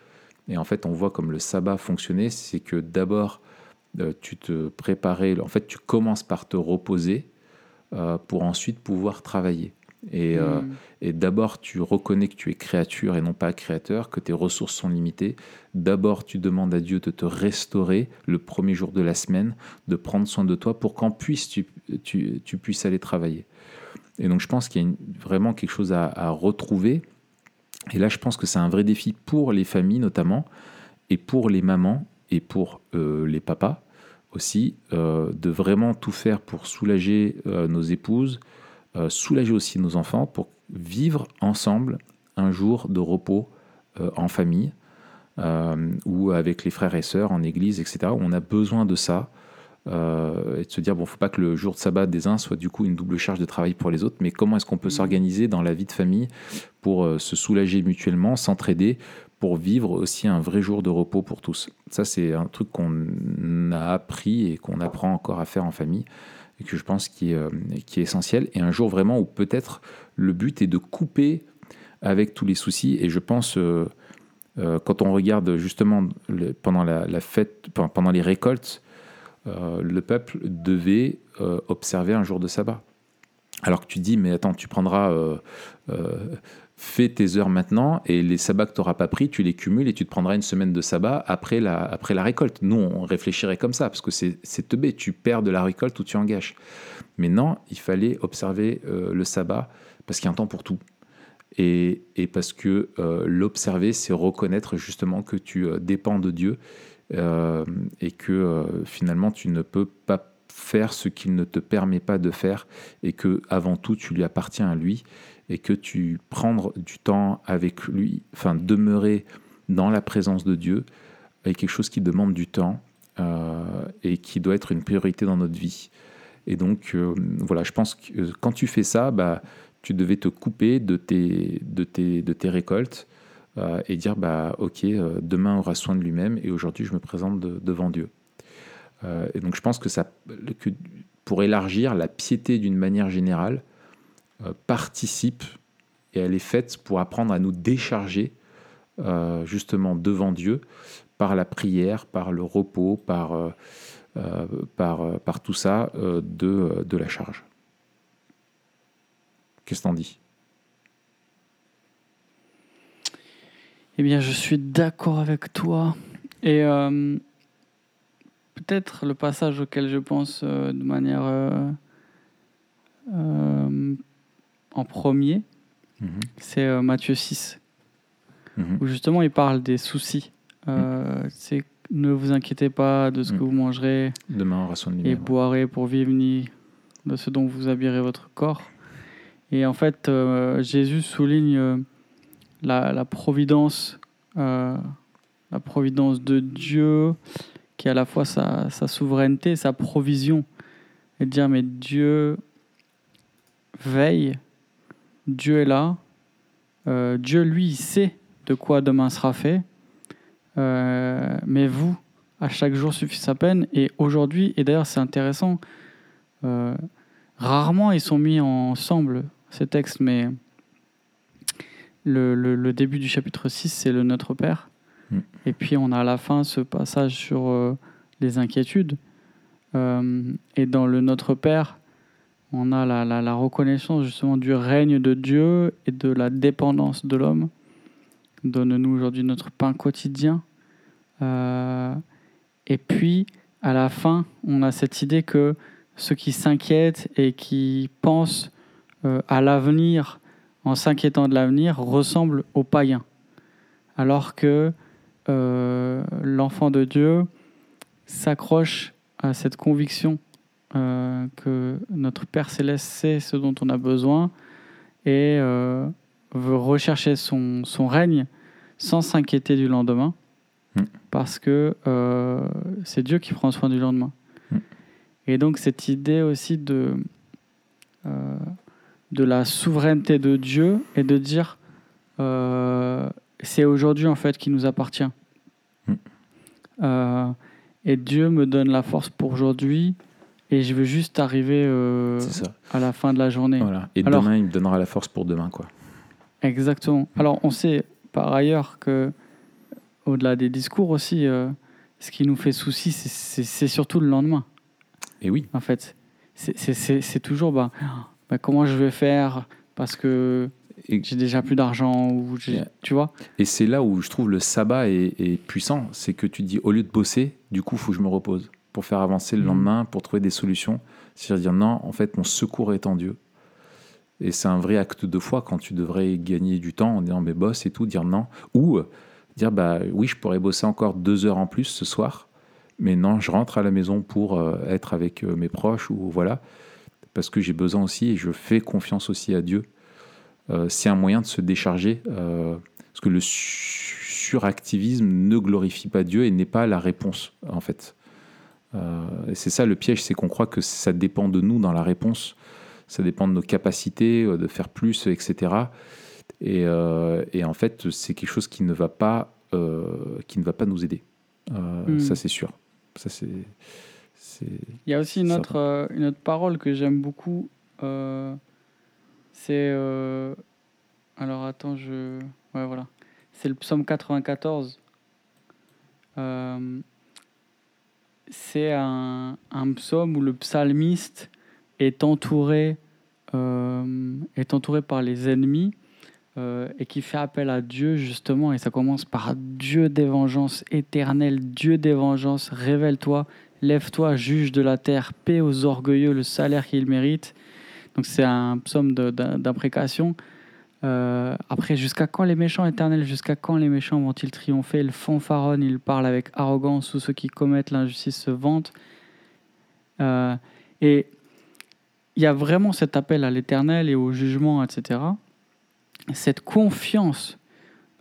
Et en fait, on voit comme le sabbat fonctionnait, c'est que d'abord, euh, tu te préparais, en fait, tu commences par te reposer euh, pour ensuite pouvoir travailler. Et, euh, hmm. et d'abord, tu reconnais que tu es créature et non pas créateur, que tes ressources sont limitées. D'abord, tu demandes à Dieu de te restaurer le premier jour de la semaine, de prendre soin de toi pour qu'en puisse tu, tu, tu, puisses aller travailler. Et donc, je pense qu'il y a vraiment quelque chose à, à retrouver et là, je pense que c'est un vrai défi pour les familles notamment, et pour les mamans, et pour euh, les papas aussi, euh, de vraiment tout faire pour soulager nos épouses, soulager aussi nos enfants, pour vivre ensemble un jour de repos en famille, ou avec les frères et sœurs en église, etc. On a besoin de ça. et de se dire, bon, faut pas que le jour de sabbat des uns soit du coup une double charge de travail pour les autres, mais comment est-ce qu'on peut mmh. s'organiser dans la vie de famille pour euh, se soulager mutuellement, s'entraider, pour vivre aussi un vrai jour de repos pour tous? Ça, c'est un truc qu'on a appris et qu'on apprend encore à faire en famille et que je pense euh, qui est essentiel. Et un jour vraiment où peut-être le but est de couper avec tous les soucis. Et je pense, euh, quand on regarde justement pendant la, fête, pendant les récoltes, le peuple devait observer un jour de sabbat. Alors que tu dis, mais attends, tu prendras fais tes heures maintenant et les sabbats que tu n'auras pas pris, tu les cumules et tu te prendras une semaine de sabbat après la, après la récolte. Nous, on réfléchirait comme ça parce que c'est teubé, tu perds de la récolte ou tu en gâches. Mais non, il fallait observer euh, le sabbat parce qu'il y a un temps pour tout. Et, et parce que euh, l'observer, c'est reconnaître justement que tu euh, dépends de Dieu et que finalement tu ne peux pas faire ce qu'il ne te permet pas de faire et que avant tout tu lui appartiens à lui et que tu prendre du temps avec lui, enfin demeurer dans la présence de Dieu, est quelque chose qui demande du temps euh, et qui doit être une priorité dans notre vie. Et donc, euh, voilà, je pense que quand tu fais ça, bah, tu devais te couper de tes, de tes, de tes récoltes euh, et dire, bah, ok, demain aura soin de lui-même et aujourd'hui, je me présente devant Dieu. et donc, je pense que, ça, que pour élargir la piété d'une manière générale, euh, participe et elle est faite pour apprendre à nous décharger euh, justement devant Dieu par la prière, par le repos, par, euh, tout ça de, de la charge. Qu'est-ce que t'en dis? Eh bien, je suis d'accord avec toi. Et peut-être le passage auquel je pense de manière en premier, mhm. c'est euh, Matthieu 6, mhm. où justement il parle des soucis. Euh, mhm. C'est ne vous inquiétez pas de ce que vous mangerez Demain, et boirez pour vivre, ni de ce dont vous habillerez votre corps. Et en fait, euh, Jésus souligne la, providence, la providence de Dieu, qui est à la fois sa, sa souveraineté, sa provision et de dire mais Dieu veille, Dieu est là, euh, Dieu lui sait de quoi demain sera fait, euh, mais vous, à chaque jour suffit sa peine, et aujourd'hui, et d'ailleurs c'est intéressant, euh, rarement ils sont mis ensemble ces textes, mais le, le- le début du chapitre 6 c'est le Notre Père, Mm. et puis on a à la fin ce passage sur les inquiétudes, et dans le Notre Père, on a la, la- reconnaissance justement du règne de Dieu et de la dépendance de l'homme. Donne-nous aujourd'hui notre pain quotidien. Euh, et puis, à la fin, on a cette idée que ceux qui s'inquiètent et qui pensent euh, à l'avenir en s'inquiétant de l'avenir ressemblent aux païens. Alors que euh, l'enfant de Dieu s'accroche à cette conviction euh, que notre Père céleste sait ce dont on a besoin et euh, veut rechercher son, son règne sans s'inquiéter du lendemain, Mm. parce que euh, c'est Dieu qui prend soin du lendemain. Mm. Et donc cette idée aussi de, de la souveraineté de Dieu et de dire c'est aujourd'hui en fait qui nous appartient. Mm. Euh, et Dieu me donne la force pour aujourd'hui et je veux juste arriver euh, à la fin de la journée. Voilà. Et Alors- demain, il me donnera la force pour demain, quoi. Exactement. Alors, on sait par ailleurs que, au-delà des discours aussi, euh, ce qui nous fait souci, c'est- surtout le lendemain, Et oui, en fait. C'est- toujours, bah, bah, comment je vais faire parce que j'ai déjà plus d'argent ou tu vois? Et c'est là où je trouve le sabbat est, est puissant. C'est que tu dis, au lieu de bosser, du coup, il faut que je me repose pour faire avancer le Mhm. lendemain, pour trouver des solutions. C'est-à-dire dire, non, en fait, mon secours est en Dieu. Et c'est un vrai acte de foi quand tu devrais gagner du temps en disant, mais bosse et tout, dire non. Ou euh, dire, bah oui, je pourrais bosser encore deux heures en plus ce soir, mais non, je rentre à la maison pour euh, être avec euh, mes proches ou voilà, parce que j'ai besoin aussi et je fais confiance aussi à Dieu. Euh, c'est un moyen de se décharger. euh, parce que le su- suractivisme ne glorifie pas Dieu et n'est pas la réponse, en fait. Euh, et c'est ça le piège, c'est qu'on croit que ça dépend de nous dans la réponse. Ça dépend de nos capacités, euh, de faire plus, etc. Et, euh, et en fait, c'est quelque chose qui ne va pas, qui ne va pas nous aider. Euh, Mm. Ça, c'est sûr. Ça, c'est. Il y a aussi une Ça autre, une autre parole que j'aime beaucoup. euh, c'est. euh, alors attends, je. Ouais, voilà. C'est le psaume 94. Euh, c'est un, psaume où le psalmiste est entouré, euh, est entouré par les ennemis euh, et qui fait appel à Dieu justement. Et ça commence par Dieu des vengeances éternelles, Dieu des vengeances, révèle-toi, lève-toi, juge de la terre, paix aux orgueilleux le salaire qu'ils méritent. Donc c'est un psaume d'imprécation. Euh, après, jusqu'à quand les méchants éternels, jusqu'à quand les méchants vont-ils triompher? Ils fanfaronnent, ils parlent avec arrogance, tous ceux qui commettent l'injustice se vantent. Euh, et il y a vraiment cet appel à l'éternel et au jugement, etc. Cette confiance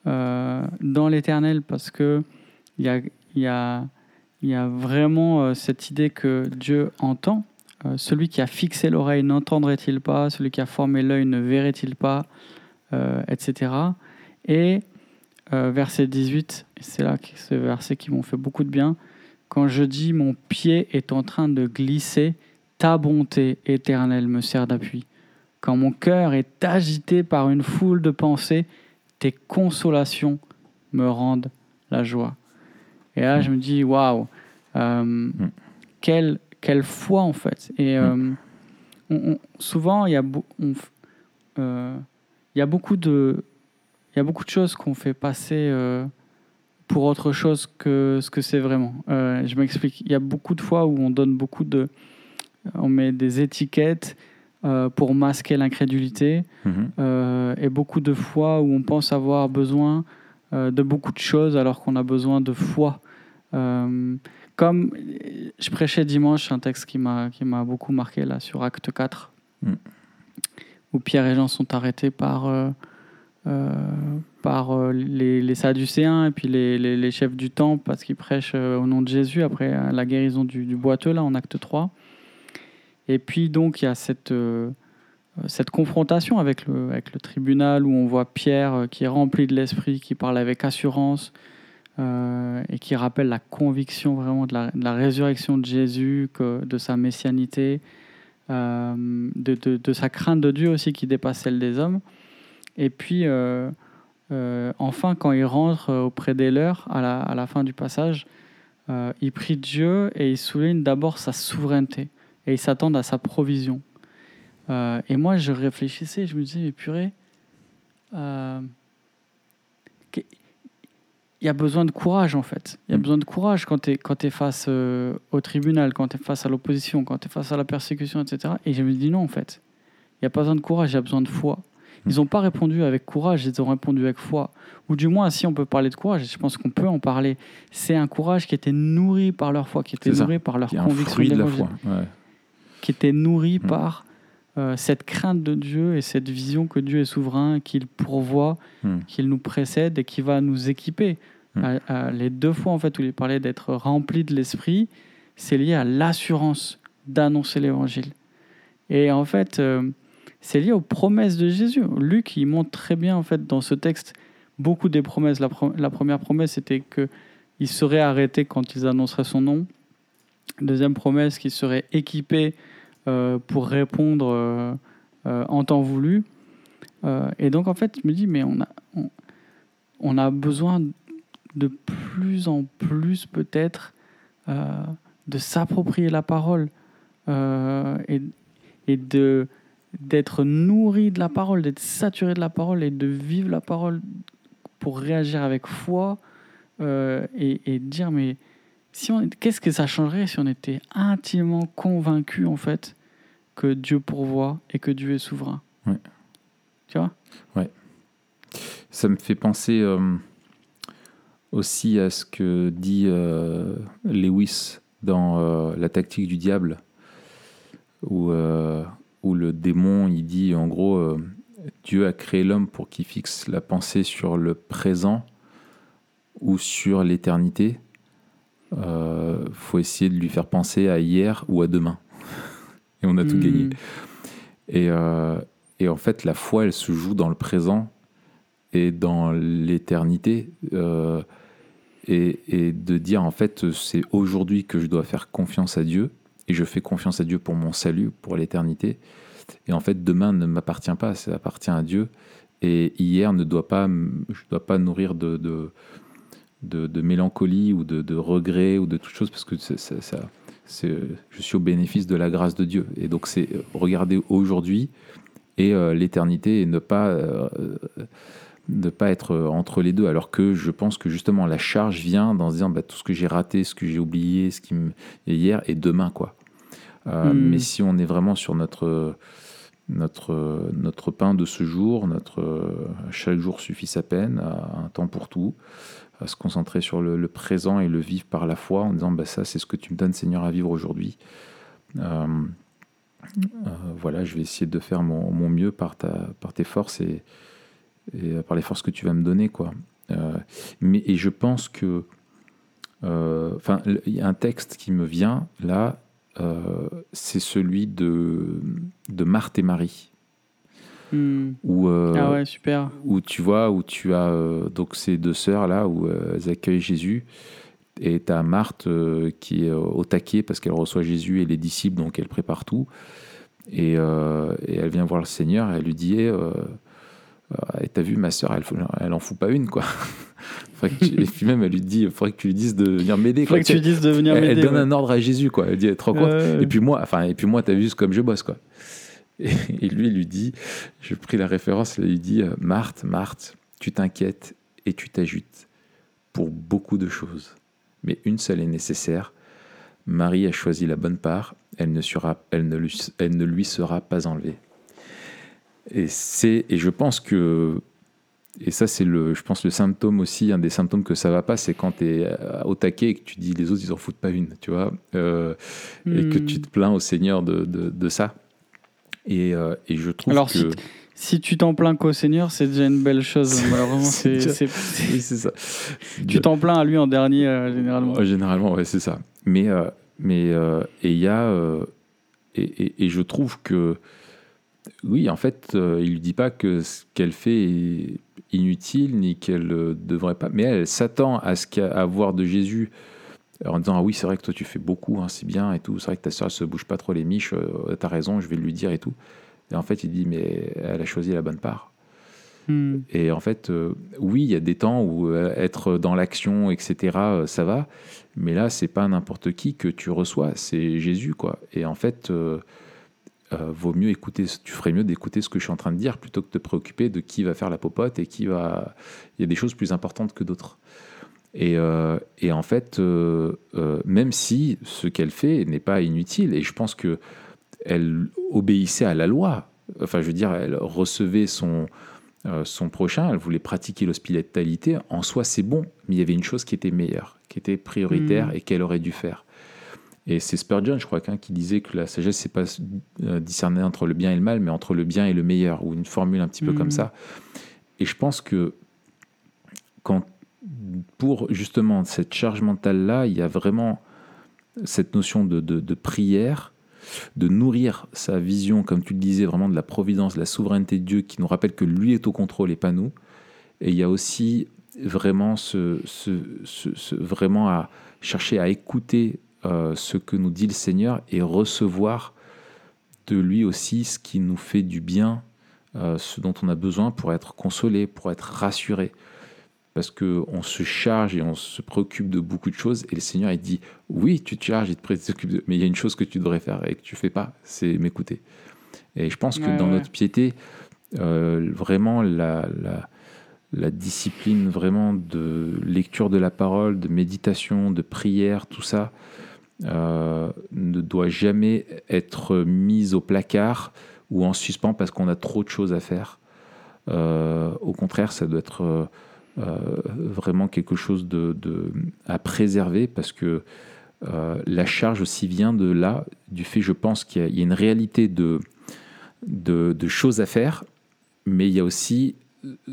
euh, dans l'éternel parce que il y a, y, a, y a vraiment cette idée que Dieu entend. Celui qui a fixé l'oreille n'entendrait-il pas? Celui qui a formé l'œil ne verrait-il pas? Etc. Et euh, verset 18, et c'est là que ce verset qui m'ont fait beaucoup de bien. Quand je dis mon pied est en train de glisser, ta bonté éternelle me sert d'appui. Quand mon cœur est agité par une foule de pensées, tes consolations me rendent la joie. Et là, je me dis, waouh, euh, quelle, quelle foi en fait. Et euh, on- on- souvent, il y, a on euh, il y a beaucoup de, il y a beaucoup de choses qu'on fait passer euh, pour autre chose que ce que c'est vraiment. Euh, je m'explique. Il y a beaucoup de fois où on donne beaucoup de, on met des étiquettes euh, pour masquer l'incrédulité. Mhm. Et beaucoup de fois où on pense avoir besoin de beaucoup de choses alors qu'on a besoin de foi. Comme je prêchais dimanche un texte qui m'a beaucoup marqué là sur Acte 4 Mm. Où Pierre et Jean sont arrêtés par euh, euh, par euh, les, Sadducéens et puis les, chefs du temple parce qu'ils prêchent au nom de Jésus. Après la guérison du, boiteux là en Acte 3 Et puis donc il y a cette, confrontation avec le, tribunal où on voit Pierre qui est rempli de l'esprit, qui parle avec assurance et qui rappelle la conviction vraiment de la, résurrection de Jésus, de sa messianité, de, de- de sa crainte de Dieu aussi qui dépasse celle des hommes. Et puis euh, euh, enfin quand il rentre euh, auprès des leurs à la, à la fin du passage, euh, il prie Dieu et il souligne d'abord sa souveraineté et il s'attend à sa provision. Euh, et moi, je réfléchissais, je me disais, mais purée, euh, il y a besoin de courage en fait. Il y a Mm. besoin de courage quand tu es, quand es face euh, au tribunal, quand tu es face à l'opposition, quand tu es face à la persécution, etc. Et je me dis non en fait. Il n'y a pas besoin de courage, il y a besoin de foi. Ils n'ont pas répondu avec courage, ils ont répondu avec foi. Ou du moins, si on peut parler de courage, je pense qu'on peut en parler, c'est un courage qui était nourri par leur foi, qui était ça. nourri par leur conviction fruit de la d'évangile foi. Ouais. qui était nourri Mm. par euh, cette crainte de Dieu et cette vision que Dieu est souverain, qu'il pourvoit, Mm. qu'il nous précède et qui va nous équiper. Mm. À- à les deux fois en fait où il parlait d'être rempli de l'esprit, c'est lié à l'assurance d'annoncer l'évangile. Et en fait, euh, c'est lié aux promesses de Jésus. Luc, il montre très bien en fait dans ce texte beaucoup des promesses. La, pro- la première promesse, c'était que il serait arrêté quand ils annonceraient son nom. Deuxième promesse, qu'il serait équipé euh, pour répondre euh, euh, en temps voulu. Euh, et donc, en fait, je me dis, mais on a, on, a besoin de plus en plus, peut-être, euh, de s'approprier la parole euh, et, et de d'être nourri de la parole, d'être saturé de la parole et de vivre la parole pour réagir avec foi euh, et dire mais si on est- qu'est-ce que ça changerait si on était intimement convaincu en fait que Dieu pourvoit et que Dieu est souverain? Ouais. Tu vois? Ça me fait penser euh, aussi à ce que dit euh, Lewis dans euh, La tactique du diable, où, où le démon, il dit en gros, Dieu a créé l'homme pour qu'il fixe la pensée sur le présent ou sur l'éternité. Il faut essayer de lui faire penser à hier ou à demain. Et on a tout Hmm. gagné. Et, euh, et en fait, la foi, elle se joue dans le présent et dans l'éternité. euh, et, et de dire, en fait, c'est aujourd'hui que je dois faire confiance à Dieu. Et je fais confiance à Dieu pour mon salut, pour l'éternité. Et en fait, demain ne m'appartient pas, ça appartient à Dieu. Et hier ne doit pas, je ne dois pas nourrir de, de, de, de mélancolie ou de, de regret ou de toute chose, parce que ça, je suis au bénéfice de la grâce de Dieu. Et donc, c'est regarder aujourd'hui et euh, l'éternité et ne pas, euh, euh, ne pas être euh, entre les deux. Alors que je pense que justement, la charge vient dans se disant bah, tout ce que j'ai raté, ce que j'ai oublié, ce qui me... et hier et demain. quoi. Euh, Mm. Mais si on est vraiment sur notre, notre, notre pain de ce jour, notre, euh, chaque jour suffit sa peine, un temps pour tout, à se concentrer sur le, présent et le vivre par la foi en disant bah, ça c'est ce que tu me donnes Seigneur à vivre aujourd'hui. Euh, euh, voilà, je vais essayer de faire mon, mon mieux par, ta, par tes forces et, et par les forces que tu vas me donner. Quoi. Euh, mais, et je pense que. euh, Enfin, il y a un texte qui me vient là, euh, c'est celui de, de Marthe et Marie. Où, euh, Ah ouais, super. où tu vois, où tu as euh, donc ces deux sœurs là, où euh, elles accueillent Jésus, et tu as Marthe qui est au taquet parce qu'elle reçoit Jésus et les disciples, donc elle prépare tout, et, et elle vient voir le Seigneur, et elle lui dit, eh, et t'as vu ma sœur, elle, elle en fout pas une quoi. Tu- et puis même elle lui dit, il faudrait que tu lui dises de venir m'aider. Faudrait que quoi. tu dises de venir elle, elle m'aider. donne ouais. un ordre à Jésus quoi. Elle dit, elle te rend compte Ouais, ouais. Et puis moi, enfin, et puis moi, t'as vu comme je bosse quoi. Et, et lui, il lui dit, j'ai pris la référence, il lui dit, euh, Marthe, Marthe, tu t'inquiètes et tu t'agites pour beaucoup de choses, mais une seule est nécessaire. Marie a choisi la bonne part, elle ne, sera, elle ne, lui, elle ne lui sera pas enlevée. Et c'est, et je pense que, et ça c'est le, je pense le symptôme aussi, un des symptômes que ça va pas, c'est quand tu es au taquet et que tu dis les autres ils en foutent pas une, tu vois, euh, et que Hmm. tu te plains au Seigneur de, de, de ça. Et, euh, et je trouve Alors, que si Si tu t'en plains qu'au Seigneur, c'est déjà une belle chose. Malheureusement, C'est oui, ça. tu t'en plains à lui en dernier, euh, généralement. Généralement, ouais, c'est ça. Mais, euh, mais euh, et il y a, euh, et, je trouve que, oui, en fait, il lui dit pas que ce qu'elle fait est inutile ni qu'elle ne devrait pas. Mais elle, s'attend à ce qu'à voir de Jésus en disant ah oui c'est vrai que toi tu fais beaucoup hein, c'est bien et tout c'est vrai que ta soeur se bouge pas trop les miches euh, t'as raison je vais lui dire et tout et en fait il dit mais elle a choisi la bonne part hmm. et en fait euh, oui il y a des temps où être dans l'action etc ça va mais là c'est pas n'importe qui que tu reçois c'est Jésus quoi et en fait euh, vaut mieux écouter, tu ferais mieux d'écouter ce que je suis en train de dire plutôt que de te préoccuper de qui va faire la popote et qui va. Il y a des choses plus importantes que d'autres. Et, euh, et, en fait, euh, même si ce qu'elle fait n'est pas inutile, et je pense que elle obéissait à la loi. Enfin, je veux dire, elle recevait son son prochain, elle voulait pratiquer l'hospitalité. En soi, c'est bon, mais il y avait une chose qui était meilleure, qui était prioritaire mmh. et qu'elle aurait dû faire. Et c'est Spurgeon, je crois, qui disait que la sagesse, c'est pas euh, discerner entre le bien et le mal, mais entre le bien et le meilleur, ou une formule un petit peu comme mm. ça. Et je pense que quand, pour justement cette charge mentale-là, il y a vraiment cette notion de, prière, de nourrir sa vision, comme tu le disais, vraiment de la providence, de la souveraineté de Dieu, qui nous rappelle que lui est au contrôle et pas nous. Et il y a aussi vraiment, vraiment à chercher à écouter euh, ce que nous dit le Seigneur et recevoir de lui aussi ce qui nous fait du bien, euh, ce dont on a besoin pour être consolé, pour être rassuré. Parce qu'on se charge et on se préoccupe de beaucoup de choses et le Seigneur il dit oui tu te charges et te préoccupes mais il y a une chose que tu devrais faire et que tu fais pas, c'est m'écouter. Et je pense que dans notre piété, euh, vraiment la, la, la, discipline vraiment de lecture de la parole, de méditation, de prière, tout ça, euh, ne doit jamais être mise au placard ou en suspens parce qu'on a trop de choses à faire. Euh, au contraire, ça doit être vraiment quelque chose à préserver parce que la charge aussi vient de là, du fait, je pense qu'il y, a une réalité de, choses à faire, mais il y a aussi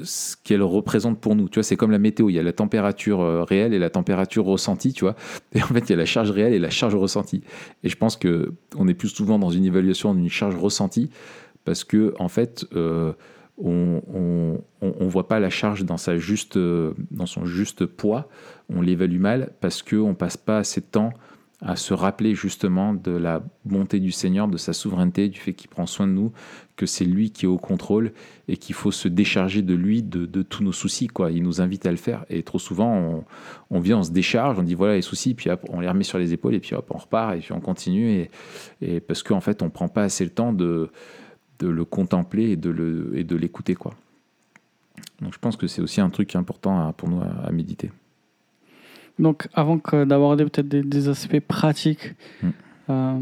ce qu'elle représente pour nous. Tu vois, c'est comme la météo, il y a la température euh, réelle et la température ressentie, tu vois. Et en fait, il y a la charge réelle et la charge ressentie. Et je pense que on est plus souvent dans une évaluation d'une charge ressentie parce que en fait, euh, on, on, voit pas la charge dans sa juste, euh, dans son juste poids. On l'évalue mal parce que on passe pas assez de temps à se rappeler justement de la bonté du Seigneur, de sa souveraineté, du fait qu'il prend soin de nous, que c'est lui qui est au contrôle et qu'il faut se décharger de lui de, tous nos soucis. Quoi. Il nous invite à le faire. Et trop souvent, on, vient, on se décharge, on dit voilà les soucis, puis on les remet sur les épaules et puis hop, on repart et puis on continue. Et, et parce qu'en fait, on ne prend pas assez le temps de, de le contempler et de, le, et de l'écouter. Quoi. Donc je pense que c'est aussi un truc important pour nous à méditer. Donc, avant d'aborder peut-être des, aspects pratiques, mm. euh,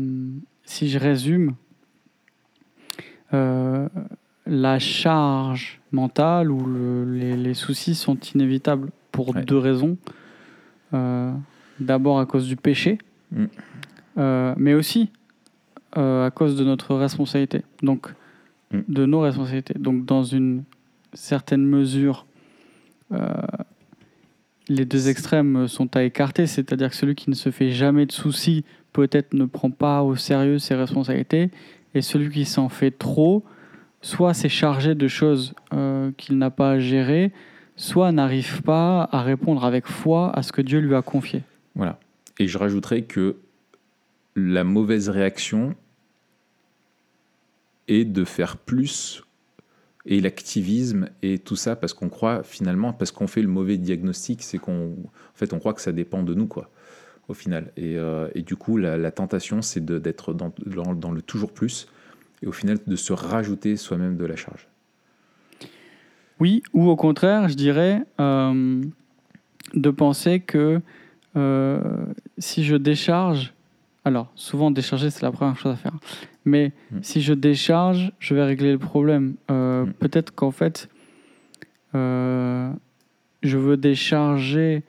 si je résume, euh, la charge mentale ou les, soucis sont inévitables pour deux raisons. Euh, d'abord à cause du péché, mm. mais aussi à cause de notre responsabilité, donc mm. de nos responsabilités. Donc, dans une certaine mesure, les deux extrêmes sont à écarter, c'est-à-dire que celui qui ne se fait jamais de soucis peut-être ne prend pas au sérieux ses responsabilités, et celui qui s'en fait trop, soit s'est chargé de choses euh, qu'il n'a pas à gérer, soit n'arrive pas à répondre avec foi à ce que Dieu lui a confié. Voilà. Et je rajouterais que la mauvaise réaction est de faire plus et l'activisme et tout ça parce qu'on croit finalement parce qu'on fait le mauvais diagnostic c'est qu'on fait on croit que ça dépend de nous quoi au final. Et, euh, et du coup la, tentation c'est d'être dans, dans, le toujours plus et au final de se rajouter soi-même de la charge. Oui ou au contraire je dirais euh, de penser que euh, si je décharge alors souvent décharger c'est la première chose à faire mais mm. si je décharge, je vais régler le problème. Euh, mm. Peut-être qu'en fait, euh, je veux décharger,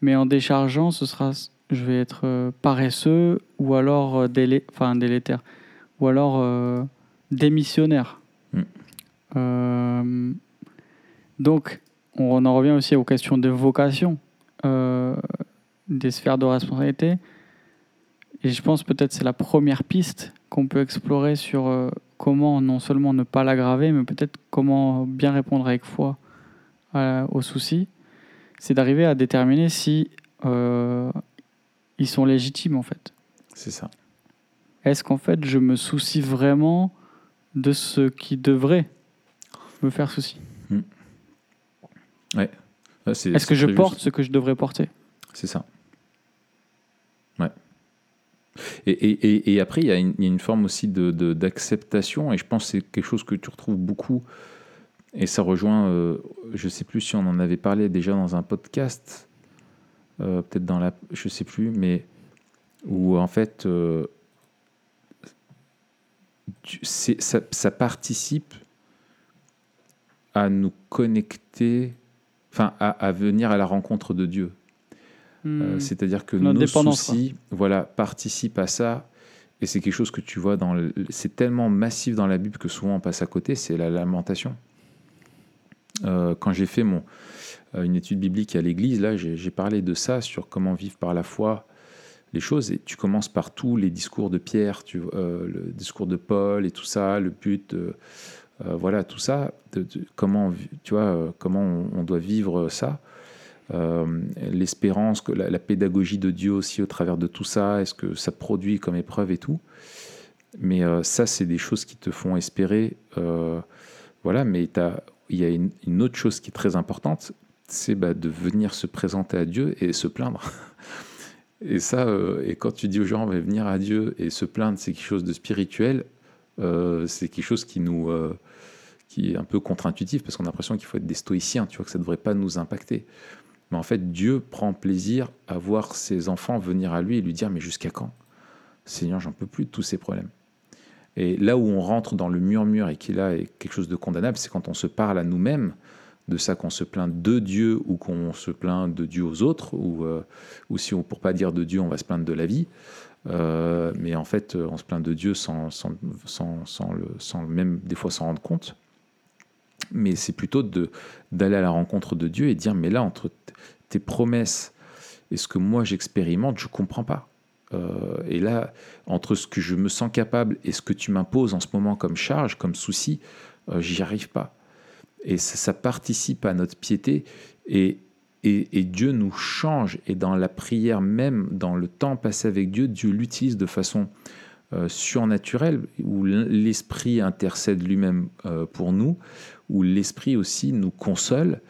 mais en déchargeant, ce sera, je vais être euh, paresseux ou alors délé, enfin délétère, ou alors démissionnaire. Mm. donc, on en revient aussi aux questions de vocation, des sphères de responsabilité. Et je pense peut-être c'est la première piste qu'on peut explorer sur euh, comment non seulement ne pas l'aggraver, mais peut-être comment bien répondre avec foi à- aux soucis, c'est d'arriver à déterminer si euh, ils sont légitimes en fait. C'est ça. Est-ce qu'en fait je me soucie vraiment de ce qui devrait me faire souci? Ouais, c'est- Est-ce que je porte ce que je devrais porter? C'est ça. Et, après, il y, a une- forme aussi d'acceptation, et je pense que c'est quelque chose que tu retrouves beaucoup, et ça rejoint, euh, je sais plus si on en avait parlé déjà dans un podcast, euh, peut-être dans la... Je sais plus, mais où en fait, euh, ça, participe à nous connecter, enfin à venir à la rencontre de Dieu. Euh, Hmm. C'est-à-dire que nos soucis voilà, participent à ça. Et c'est quelque chose que tu vois dans. le- C'est tellement massif dans la Bible que souvent on passe à côté, c'est la lamentation. Euh, quand j'ai fait mon, euh, une étude biblique à l'église, là, j'ai parlé de ça, sur comment vivre par la foi les choses. Et tu commences par tous les discours de Pierre, tu, euh, le discours de Paul et tout ça, le but, euh, voilà, tout ça, de- de- comment, tu vois, comment on, on doit vivre ça. Euh, l'espérance, la, pédagogie de Dieu aussi au travers de tout ça, est-ce que ça produit comme épreuve et tout? Mais euh, ça, c'est des choses qui te font espérer. euh, voilà, mais il y a une, autre chose qui est très importante, c'est bah, de venir se présenter à Dieu et se plaindre. Et ça, et quand tu dis aux gens, venir à Dieu et se plaindre, c'est quelque chose de spirituel, c'est quelque chose qui nous, qui est un peu contre-intuitif parce qu'on a l'impression qu'il faut être des stoïciens, tu vois, que ça ne devrait pas nous impacter. Mais en fait, Dieu prend plaisir à voir ses enfants venir à lui et lui dire, mais jusqu'à quand? Seigneur, j'en peux plus de tous ces problèmes. Et là où on rentre dans le murmure et qui là est quelque chose de condamnable, c'est quand on se parle à nous-mêmes de ça, qu'on se plaint de Dieu ou qu'on se plaint de Dieu aux autres, ou, euh, ou si on pour pas dire de Dieu, on va se plaindre de la vie. Euh, mais en fait, euh, on se plaint de Dieu sans, sans, sans, sans sans même, des fois s'en rendre compte. Mais c'est plutôt d'aller à la rencontre de Dieu et dire, mais là, entre tes promesses et ce que moi j'expérimente, je comprends pas. Euh, et là, entre ce que je me sens capable et ce que tu m'imposes en ce moment comme charge, comme souci, euh, j'y arrive pas. Et ça, ça participe à notre piété et, et, et Dieu nous change. Et dans la prière même, dans le temps passé avec Dieu, Dieu l'utilise de façon euh, surnaturelle, où l'Esprit intercède lui-même euh, pour nous, où l'Esprit aussi nous console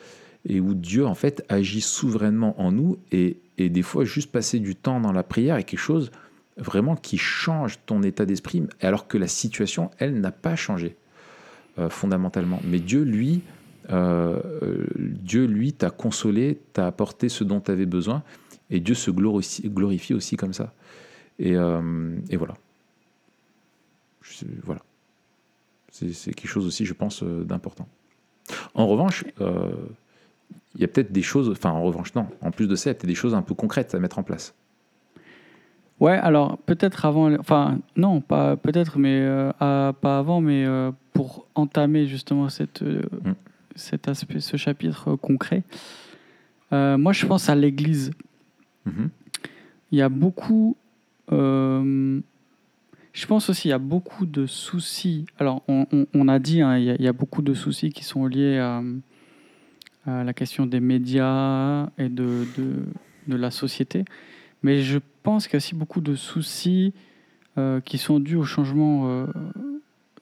et où Dieu en fait agit souverainement en nous et, et des fois juste passer du temps dans la prière est quelque chose vraiment qui change ton état d'esprit alors que la situation elle n'a pas changé euh, fondamentalement. Mais Dieu lui Dieu lui t'a consolé t'a apporté ce dont tu avais besoin et Dieu se glorifie, aussi comme ça. Et, et voilà Je- voilà c'est quelque chose aussi je pense euh, d'important en revanche euh, il y a peut-être des choses, enfin en revanche non, en plus de ça, il y a peut-être des choses un peu concrètes à mettre en place. Ouais, alors peut-être avant, enfin non, pas peut-être, mais euh, à- pas avant, mais euh, pour entamer justement cette, euh, Mm. cet aspect, ce chapitre concret. moi, je pense à l'Église. Mhm. Il y a beaucoup. Je pense aussi il y a beaucoup de soucis. Alors, on, a dit, hein, il y, a- beaucoup de soucis qui sont liés à, la question des médias et de, la société. Mais je pense qu'il y a aussi beaucoup de soucis euh, qui sont dus aux changements euh,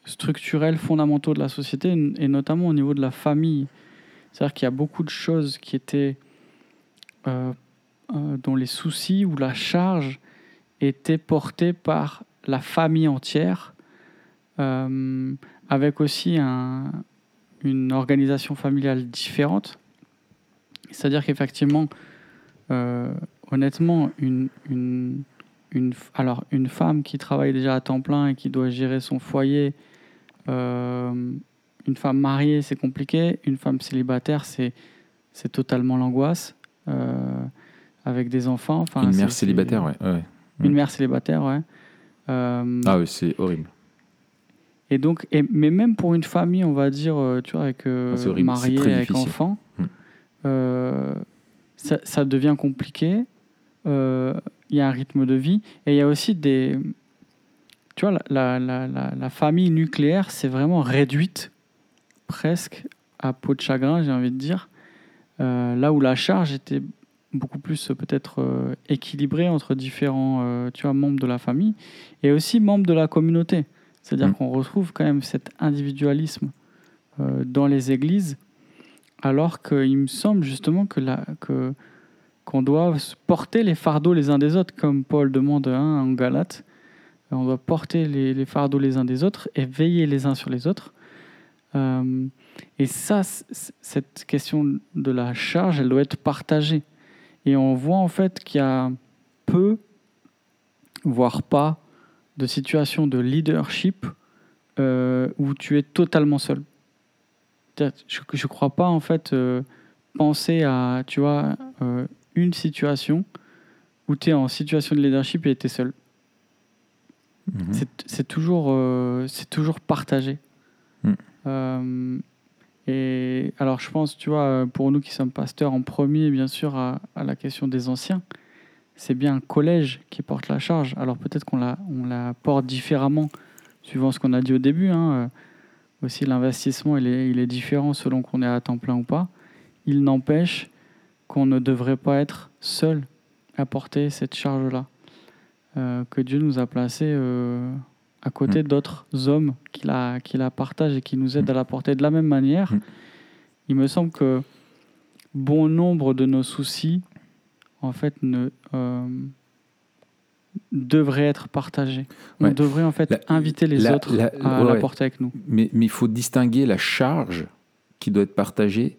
structurels fondamentaux de la société, et notamment au niveau de la famille. C'est-à-dire qu'il y a beaucoup de choses qui étaient euh, dont les soucis ou la charge étaient portés par la famille entière, euh, avec aussi un- une organisation familiale différente. C'est-à-dire qu'effectivement, euh, honnêtement, une, une, alors une femme qui travaille déjà à temps plein et qui doit gérer son foyer, euh, une femme mariée, c'est compliqué. Une femme célibataire, c'est c'est totalement l'angoisse. euh, avec des enfants. Enfin, Une mère célibataire, ouais. ouais. Une mère célibataire, ouais. Euh, Ah oui, c'est horrible. Et donc, et, mais même pour une famille, on va dire, euh, tu vois, avec euh, Ah, marié, avec difficile. enfant, Hmm. euh, ça, ça devient compliqué. Il y a un rythme de vie et il y a aussi des, tu vois, la, la, la, la famille nucléaire, c'est vraiment réduite presque à peau de chagrin, j'ai envie de dire. Là où la charge était beaucoup plus euh, peut-être euh, équilibrée entre différents euh, tu vois, membres de la famille et aussi membres de la communauté. C'est-à-dire Mm. qu'on retrouve quand même cet individualisme euh, dans les églises, alors qu'il me semble justement que la, que, qu'on doit porter les fardeaux les uns des autres, comme Paul demande hein, en Galate. On doit porter les, les fardeaux les uns des autres et veiller les uns sur les autres. Et ça, cette question de la charge, elle doit être partagée. Et on voit en fait qu'il y a peu, voire pas, de situations de leadership euh, où tu es totalement seul. Je ne crois pas en fait euh, penser à, tu vois, euh, une situation où tu es en situation de leadership et tu es seul. Mhm. C'est- toujours, toujours partagé. Mm. Et alors, je pense, tu vois, euh, pour nous qui sommes pasteurs, en premier, bien sûr, à, la question des anciens, c'est bien un collège qui porte la charge. Alors, peut-être qu'on la, on la porte différemment, suivant ce qu'on a dit au début. hein. Euh, Aussi, l'investissement, il est, il est différent selon qu'on est à temps plein ou pas. Il n'empêche qu'on ne devrait pas être seul à porter cette charge-là. Euh, que Dieu nous a placés euh, à côté d'autres hommes qui la, qui la partagent et qui nous aident à la porter de la même manière. Mm. Il me semble que bon nombre de nos soucis, en fait, ne, euh, devraient être partagés. On devrait, en fait, La- inviter les la- autres la- à ouais, la porter avec nous. Mais, mais il faut distinguer la charge qui doit être partagée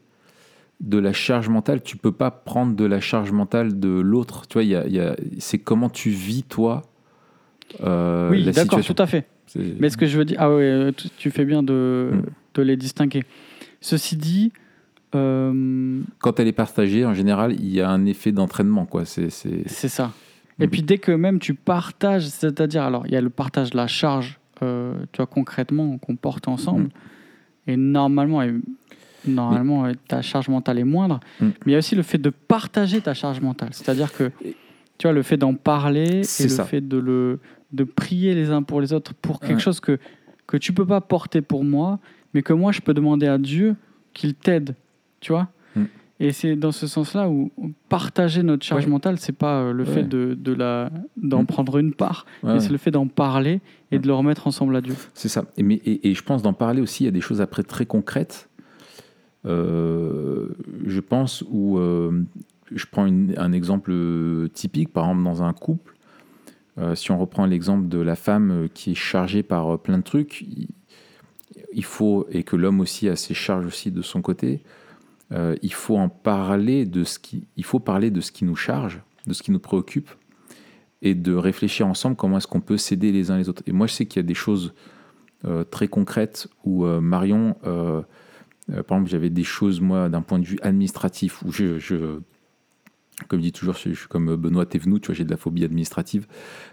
de la charge mentale. Tu peux pas prendre de la charge mentale de l'autre. Tu vois, il y a- il y a- c'est comment tu vis, toi, euh, oui, la d'accord, situation. tout à fait. C'est- Mais ce que je veux dire, ah ouais, tu, tu fais bien de, Mm. de les distinguer. Ceci dit, euh, Quand elle est partagée, en général, il y a un effet d'entraînement. quoi. C'est, c'est... c'est ça. Et puis dès que même tu partages, c'est-à-dire, alors il y a le partage de la charge, euh, tu vois, concrètement, qu'on porte ensemble, et normalement, et- normalement euh, ta charge mentale est moindre, Mm. mais il y a aussi le fait de partager ta charge mentale, c'est-à-dire que, tu vois, le fait d'en parler et le fait de, le, de prier les uns pour les autres pour quelque Ouais. chose que, que tu peux pas porter pour moi, mais que moi je peux demander à Dieu qu'il t'aide, tu vois Mm. et c'est dans ce sens-là où partager notre charge Ouais. mentale, c'est pas euh, le fait de, de la d'en Mm. prendre une part, mais c'est le fait d'en parler et Ouais. de le remettre ensemble à Dieu. C'est ça. Et, mais, et, et je pense d'en parler aussi, il y a des choses après très concrètes. Euh, je pense où euh, je prends une- un exemple typique, par exemple dans un couple. Euh, si on reprend l'exemple de la femme euh, qui est chargée par euh, plein de trucs, il, faut, et que l'homme aussi a ses charges aussi de son côté, il faut en parler de ce qui, il faut parler de ce qui nous charge, de ce qui nous préoccupe, et de réfléchir ensemble comment est-ce qu'on peut s'aider les uns les autres. Et moi, je sais qu'il y a des choses très concrètes où Marion, par exemple, j'avais des choses, moi, d'un point de vue administratif, où je- comme je dis toujours, je, suis comme Benoît Thévenoud, tu vois, j'ai de la phobie administrative,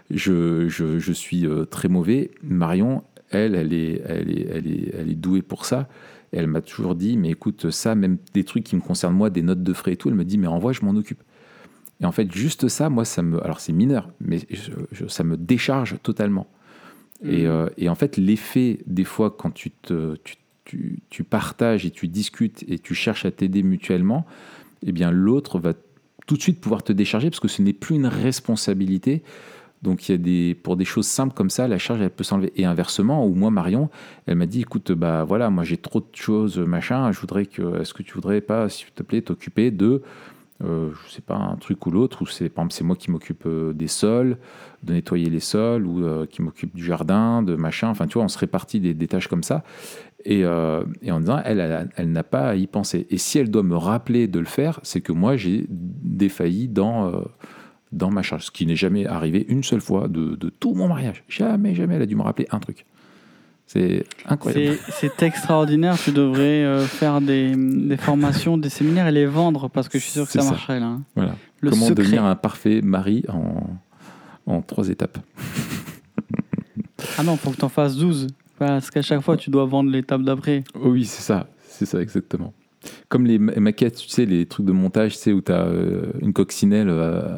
je, je- je suis euh, très mauvais. Marion, elle, elle est, elle est, elle est, elle est douée pour ça. Et elle m'a toujours dit, mais écoute, ça, même des trucs qui me concernent moi, des notes de frais et tout, elle me dit, mais envoie, je m'en occupe. Et en fait, juste ça, moi, ça me. Alors, c'est mineur, mais je- ça me décharge totalement. Et, Mm. euh, et en fait, l'effet, des fois, quand tu, te, tu, tu- tu partages et tu discutes et tu cherches à t'aider mutuellement, eh bien, l'autre va tout de suite pouvoir te décharger parce que ce n'est plus une responsabilité. Donc, il y a des, pour des choses simples comme ça, la charge, elle peut s'enlever. Et inversement, où moi, Marion, elle m'a dit écoute, bah voilà, moi, j'ai trop de choses, machin, je voudrais que. Est-ce que tu voudrais pas, s'il te plaît, t'occuper de. euh, je sais pas, un truc ou l'autre, ou c'est par exemple c'est moi qui m'occupe euh, des sols, de nettoyer les sols, ou euh, qui m'occupe du jardin, de machin, enfin tu vois, on se répartit des, des tâches comme ça, et, euh, et en disant, elle, elle, elle n'a pas à y penser. Et si elle doit me rappeler de le faire, c'est que moi j'ai défailli dans, euh, dans ma charge, ce qui n'est jamais arrivé une seule fois de, de tout mon mariage. Jamais, jamais elle a dû me rappeler un truc. C'est incroyable. C'est extraordinaire. Tu devrais euh, faire des, des formations, des séminaires et les vendre parce que je suis sûr que ça ça. marcherait là. hein. Voilà. Le Comment secret. devenir un parfait mari en, en trois étapes. Ah non, faut que tu en fasses 12. Parce qu'à chaque fois, tu dois vendre l'étape d'après. Oh oui, c'est ça, c'est ça exactement. Comme les ma- maquettes, tu sais, les trucs de montage, tu sais, où tu as une coccinelle euh,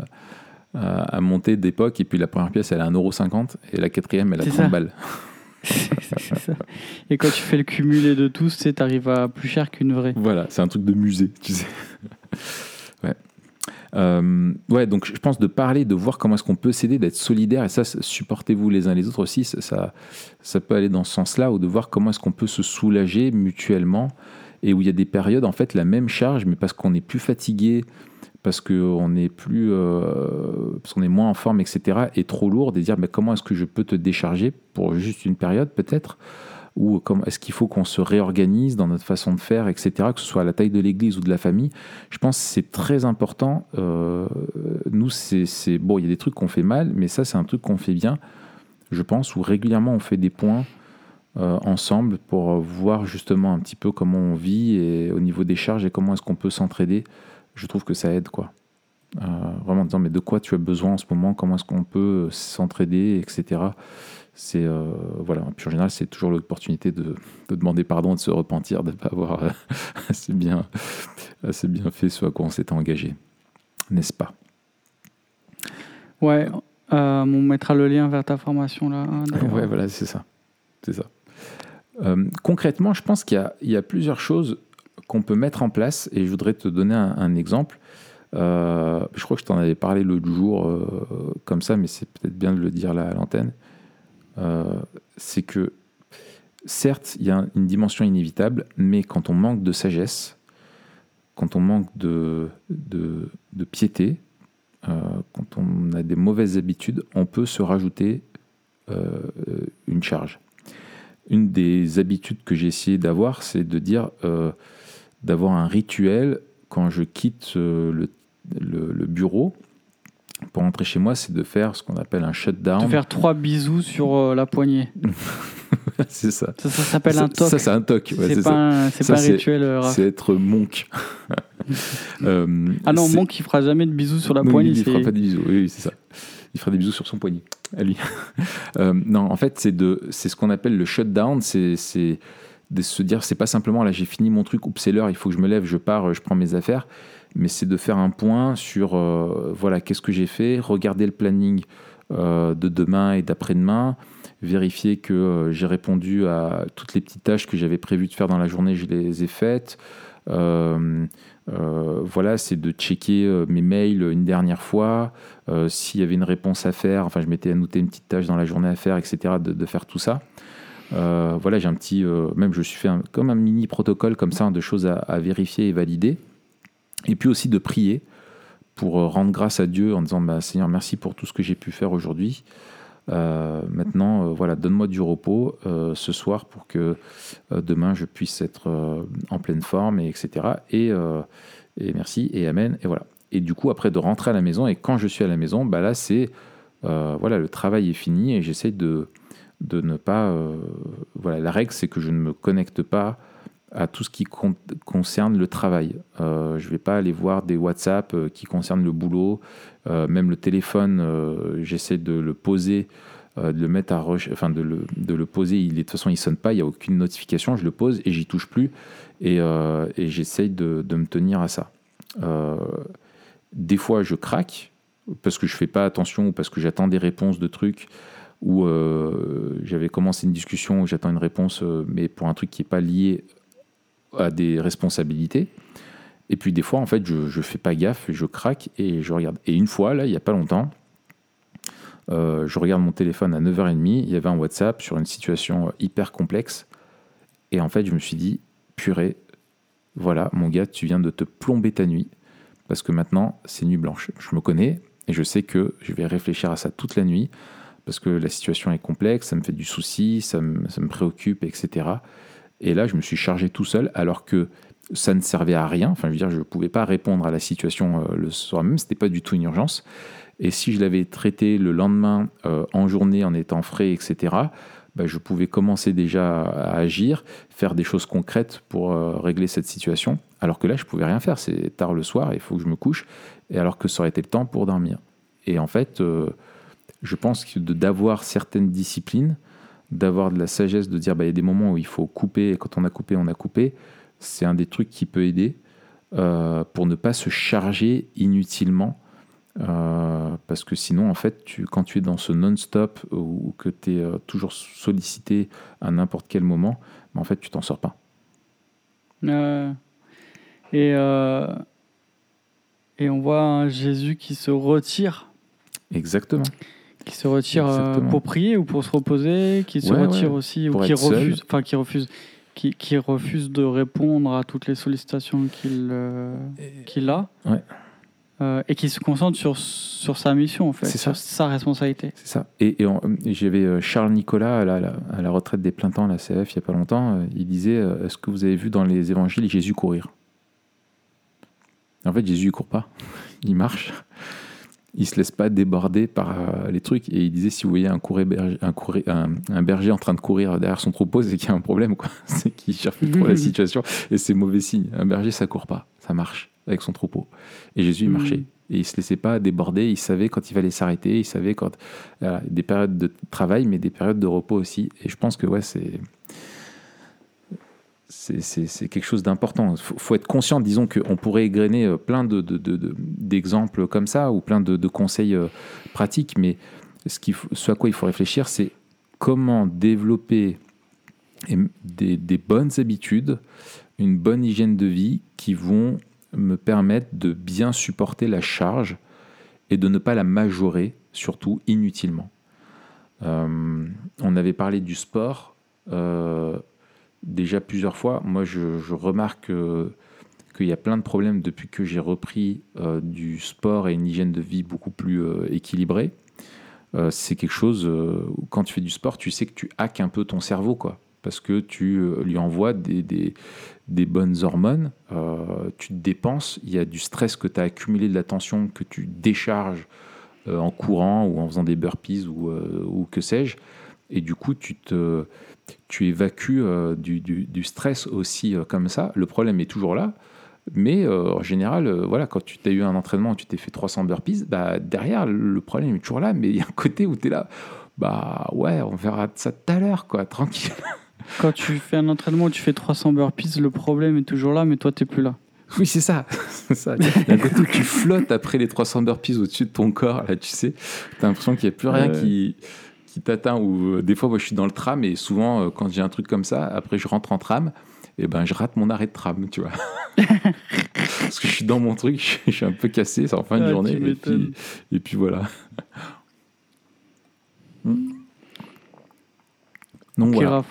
à, monter d'époque. Et puis la première pièce, elle à 1,50€ et la quatrième, elle a C'est 30 ça. balles. C'est ça. Et quand tu fais le cumulé de tous, tu sais, t'arrives à plus cher qu'une vraie. Voilà, c'est un truc de musée, tu sais. Euh, ouais, donc je pense de parler, de voir comment est-ce qu'on peut s'aider, d'être solidaire, et ça, supportez-vous les uns les autres aussi, ça, ça, peut aller dans ce sens-là, ou de voir comment est-ce qu'on peut se soulager mutuellement, et où il y a des périodes, en fait, la même charge, mais parce qu'on est plus fatigué, parce qu'on est plus, euh, parce qu'on est moins en forme, etc., et trop lourd, de dire, mais comment est-ce que je peux te décharger pour juste une période, peut-être? Ou est-ce qu'il faut qu'on se réorganise dans notre façon de faire, etc., que ce soit à la taille de l'église ou de la famille. Je pense que c'est très important. Euh, nous, c'est- bon, il y a des trucs qu'on fait mal, mais ça, c'est un truc qu'on fait bien, je pense, où régulièrement on fait des points euh, ensemble pour voir justement un petit peu comment on vit et au niveau des charges et comment est-ce qu'on peut s'entraider. Je trouve que ça aide, quoi. Euh, vraiment en disant, mais de quoi tu as besoin en ce moment, comment est-ce qu'on peut s'entraider, etc. C'est euh, voilà. Puis en général, c'est toujours l'opportunité de, de demander pardon, de se repentir, de ne pas avoir euh, assez bien, assez bien fait ce à quoi on s'était engagé, n'est-ce pas? Ouais, euh, on mettra le lien vers ta formation là. hein. Ouais, voilà, c'est ça, c'est ça. Euh, concrètement, je pense qu'il y a, il y a plusieurs choses qu'on peut mettre en place, et je voudrais te donner un, un exemple. Je crois que je t'en avais parlé l'autre jour, comme ça, mais c'est peut-être bien de le dire là à l'antenne. Euh, c'est que, certes, il y a une dimension inévitable, mais quand on manque de sagesse, quand on manque de, de, de piété, euh, quand on a des mauvaises habitudes, on peut se rajouter euh, une charge. Une des habitudes que j'ai essayé d'avoir, c'est de dire d'avoir un rituel quand je quitte le- le bureau pour rentrer chez moi, c'est de faire ce qu'on appelle un De shutdown. faire trois bisous sur euh, la poignée. c'est ça. Ça, ça s'appelle un toc. ça, c'est un toc. ouais, c'est pas, ça. un, pas un rituel. euh. C'est être monk. Euh, Ah non, Monk qui fera jamais de bisous sur la Non, poignée. Il fera pas des bisous, oui, oui, c'est ça. Il fera des bisous sur son poignet, à lui. Euh, non, en fait, c'est de, ce qu'on appelle le shutdown. C'est, c'est de se dire, c'est pas simplement là, j'ai fini mon truc, oups, c'est l'heure, il faut que je me lève, je pars, je prends mes affaires. Mais c'est de faire un point sur, euh, voilà, qu'est-ce que j'ai fait, regarder le planning euh, de demain et d'après-demain, vérifier que euh, j'ai répondu à toutes les petites tâches que j'avais prévu de faire dans la journée, je les ai faites. Voilà, c'est de checker mes mails une dernière fois, s'il y avait une réponse à faire, enfin je m'étais annoté une petite tâche dans la journée à faire, etc., de, faire tout ça. Voilà, j'ai un petit, même je suis fait comme un mini protocole comme ça, de choses à vérifier et valider. Et puis aussi de prier pour euh, rendre grâce à Dieu en disant bah, Seigneur, merci pour tout ce que j'ai pu faire aujourd'hui. Euh, maintenant, euh, voilà, donne-moi du repos ce soir pour que demain je puisse être en pleine forme, et etc. Et, et merci et amen. Et voilà. Et du coup, après de rentrer à la maison, et quand je suis à la maison, bah là, c'est voilà, le travail est fini et j'essaie de, de ne pas. voilà, la règle, c'est que je ne me connecte pas à tout ce qui con- concerne le travail. Euh, je ne vais pas aller voir des WhatsApp euh, qui concernent le boulot, Euh, même le téléphone, j'essaie de le poser, de le mettre à reche- enfin de le, poser. De toute façon, il sonne pas, il n'y a aucune notification. Je le pose et j'y touche plus. Et, et j'essaye de, me tenir à ça. Des fois, je craque parce que je fais pas attention ou parce que j'attends des réponses de trucs où j'avais commencé une discussion où j'attends une réponse, mais pour un truc qui n'est pas lié à des responsabilités. Et puis des fois, en fait, je ne fais pas gaffe, je craque et je regarde. Et une fois, là, il n'y a pas longtemps, euh, je regarde mon téléphone à 9h30, il y avait un WhatsApp sur une situation euh, hyper complexe. Et en fait, je me suis dit, purée, voilà, mon gars, tu viens de te plomber ta nuit. Parce que maintenant, c'est nuit blanche. Je me connais et je sais que je vais réfléchir à ça toute la nuit. Parce que la situation est complexe, ça me fait du souci, ça me, ça me préoccupe, etc. Et là, je me suis chargé tout seul, alors que ça ne servait à rien. Enfin, je veux dire, je ne pouvais pas répondre à la situation euh, le soir même, ce n'était pas du tout une urgence. Et si je l'avais traité le lendemain, euh, en journée, en étant frais, etc., bah, je pouvais commencer déjà à agir, faire des choses concrètes pour euh, régler cette situation. Alors que là, je pouvais rien faire. C'est tard le soir, il faut que je me couche. Et alors que ça aurait été le temps pour dormir. Et en fait, je pense que d'avoir certaines disciplines, d'avoir de la sagesse, de dire bah, il y a des moments où il faut couper, et quand on a coupé, on a coupé, c'est un des trucs qui peut aider euh, pour ne pas se charger inutilement Euh, parce que sinon, en fait, tu, quand tu es dans ce non-stop ou, que tu es euh, toujours sollicité à n'importe quel moment, ben, en fait, tu t'en sors pas. et, et on voit un Jésus qui se retire. Exactement. Qui se retire pour prier ou pour se reposer, qui se retire aussi, ou qui refuse, enfin qui refuse, qui, qui, refuse de répondre à toutes les sollicitations qu'il qu'il a. Ouais. Euh, et qui se concentre sur, sur sa mission, en fait, sur sa responsabilité. C'est ça. Et, et, j'avais euh, Charles Nicolas à la, à la, retraite des plein temps, la CF, il n'y a pas longtemps, euh, il disait Est-ce que vous avez vu dans les évangiles Jésus courir? En fait, Jésus ne court pas, il marche. Il se laisse pas déborder par les trucs. Et il disait si vous voyez un, berger, un, un, berger en train de courir derrière son troupeau, c'est qu'il y a un problème. C'est qu'il cherche trop la situation. Et c'est mauvais signe. Un berger, ça court pas, ça marche avec son troupeau. Et Jésus, il mm. marchait. Et il se laissait pas déborder, il savait quand il fallait s'arrêter, il savait quand. des périodes de travail, mais des périodes de repos aussi. Et je pense que, ouais, c'est. C'est quelque chose d'important. Il faut, être conscient, disons qu'on pourrait égrener euh, plein d'exemples de, comme ça ou plein de, conseils euh, pratiques, mais ce, à quoi il faut réfléchir, c'est comment développer des, bonnes habitudes, une bonne hygiène de vie qui vont me permettent de bien supporter la charge et de ne pas la majorer, surtout inutilement. Euh, on avait parlé du sport déjà plusieurs fois. Moi, je, remarque qu'il y a plein de problèmes depuis que j'ai repris euh, du sport et une hygiène de vie beaucoup plus équilibrée. c'est quelque chose, quand tu fais du sport, tu sais que tu hackes un peu ton cerveau, quoi parce que tu lui envoies des, bonnes hormones, euh, tu te dépenses, il y a du stress que tu as accumulé, de la tension que tu décharges euh, en courant ou en faisant des burpees euh, ou que sais-je, et du coup tu, te, tu évacues du, du, stress aussi comme ça. Le problème est toujours là, mais en général, voilà, quand tu as eu un entraînement, tu t'es fait 300 burpees, bah, derrière le problème est toujours là, mais il y a un côté où tu es là, bah ouais, on verra ça tout à l'heure, quoi, tranquille. Quand tu fais un entraînement où tu fais 300 burpees, le problème est toujours là, mais toi, tu n'es plus là. Oui, c'est ça. ça. Il y a un côté où tu flottes après les 300 burpees au-dessus de ton corps, là, tu sais. Tu as l'impression qu'il n'y a plus rien qui, qui t'atteint. Ou euh, des fois, moi, je suis dans le tram et souvent, euh, quand j'ai un truc comme ça, après, je rentre en tram et ben je rate mon arrêt de tram, tu vois. Parce que je suis dans mon truc, je suis un peu cassé, c'est en fin de journée. Et puis, et puis, voilà. Hmm. Donc voilà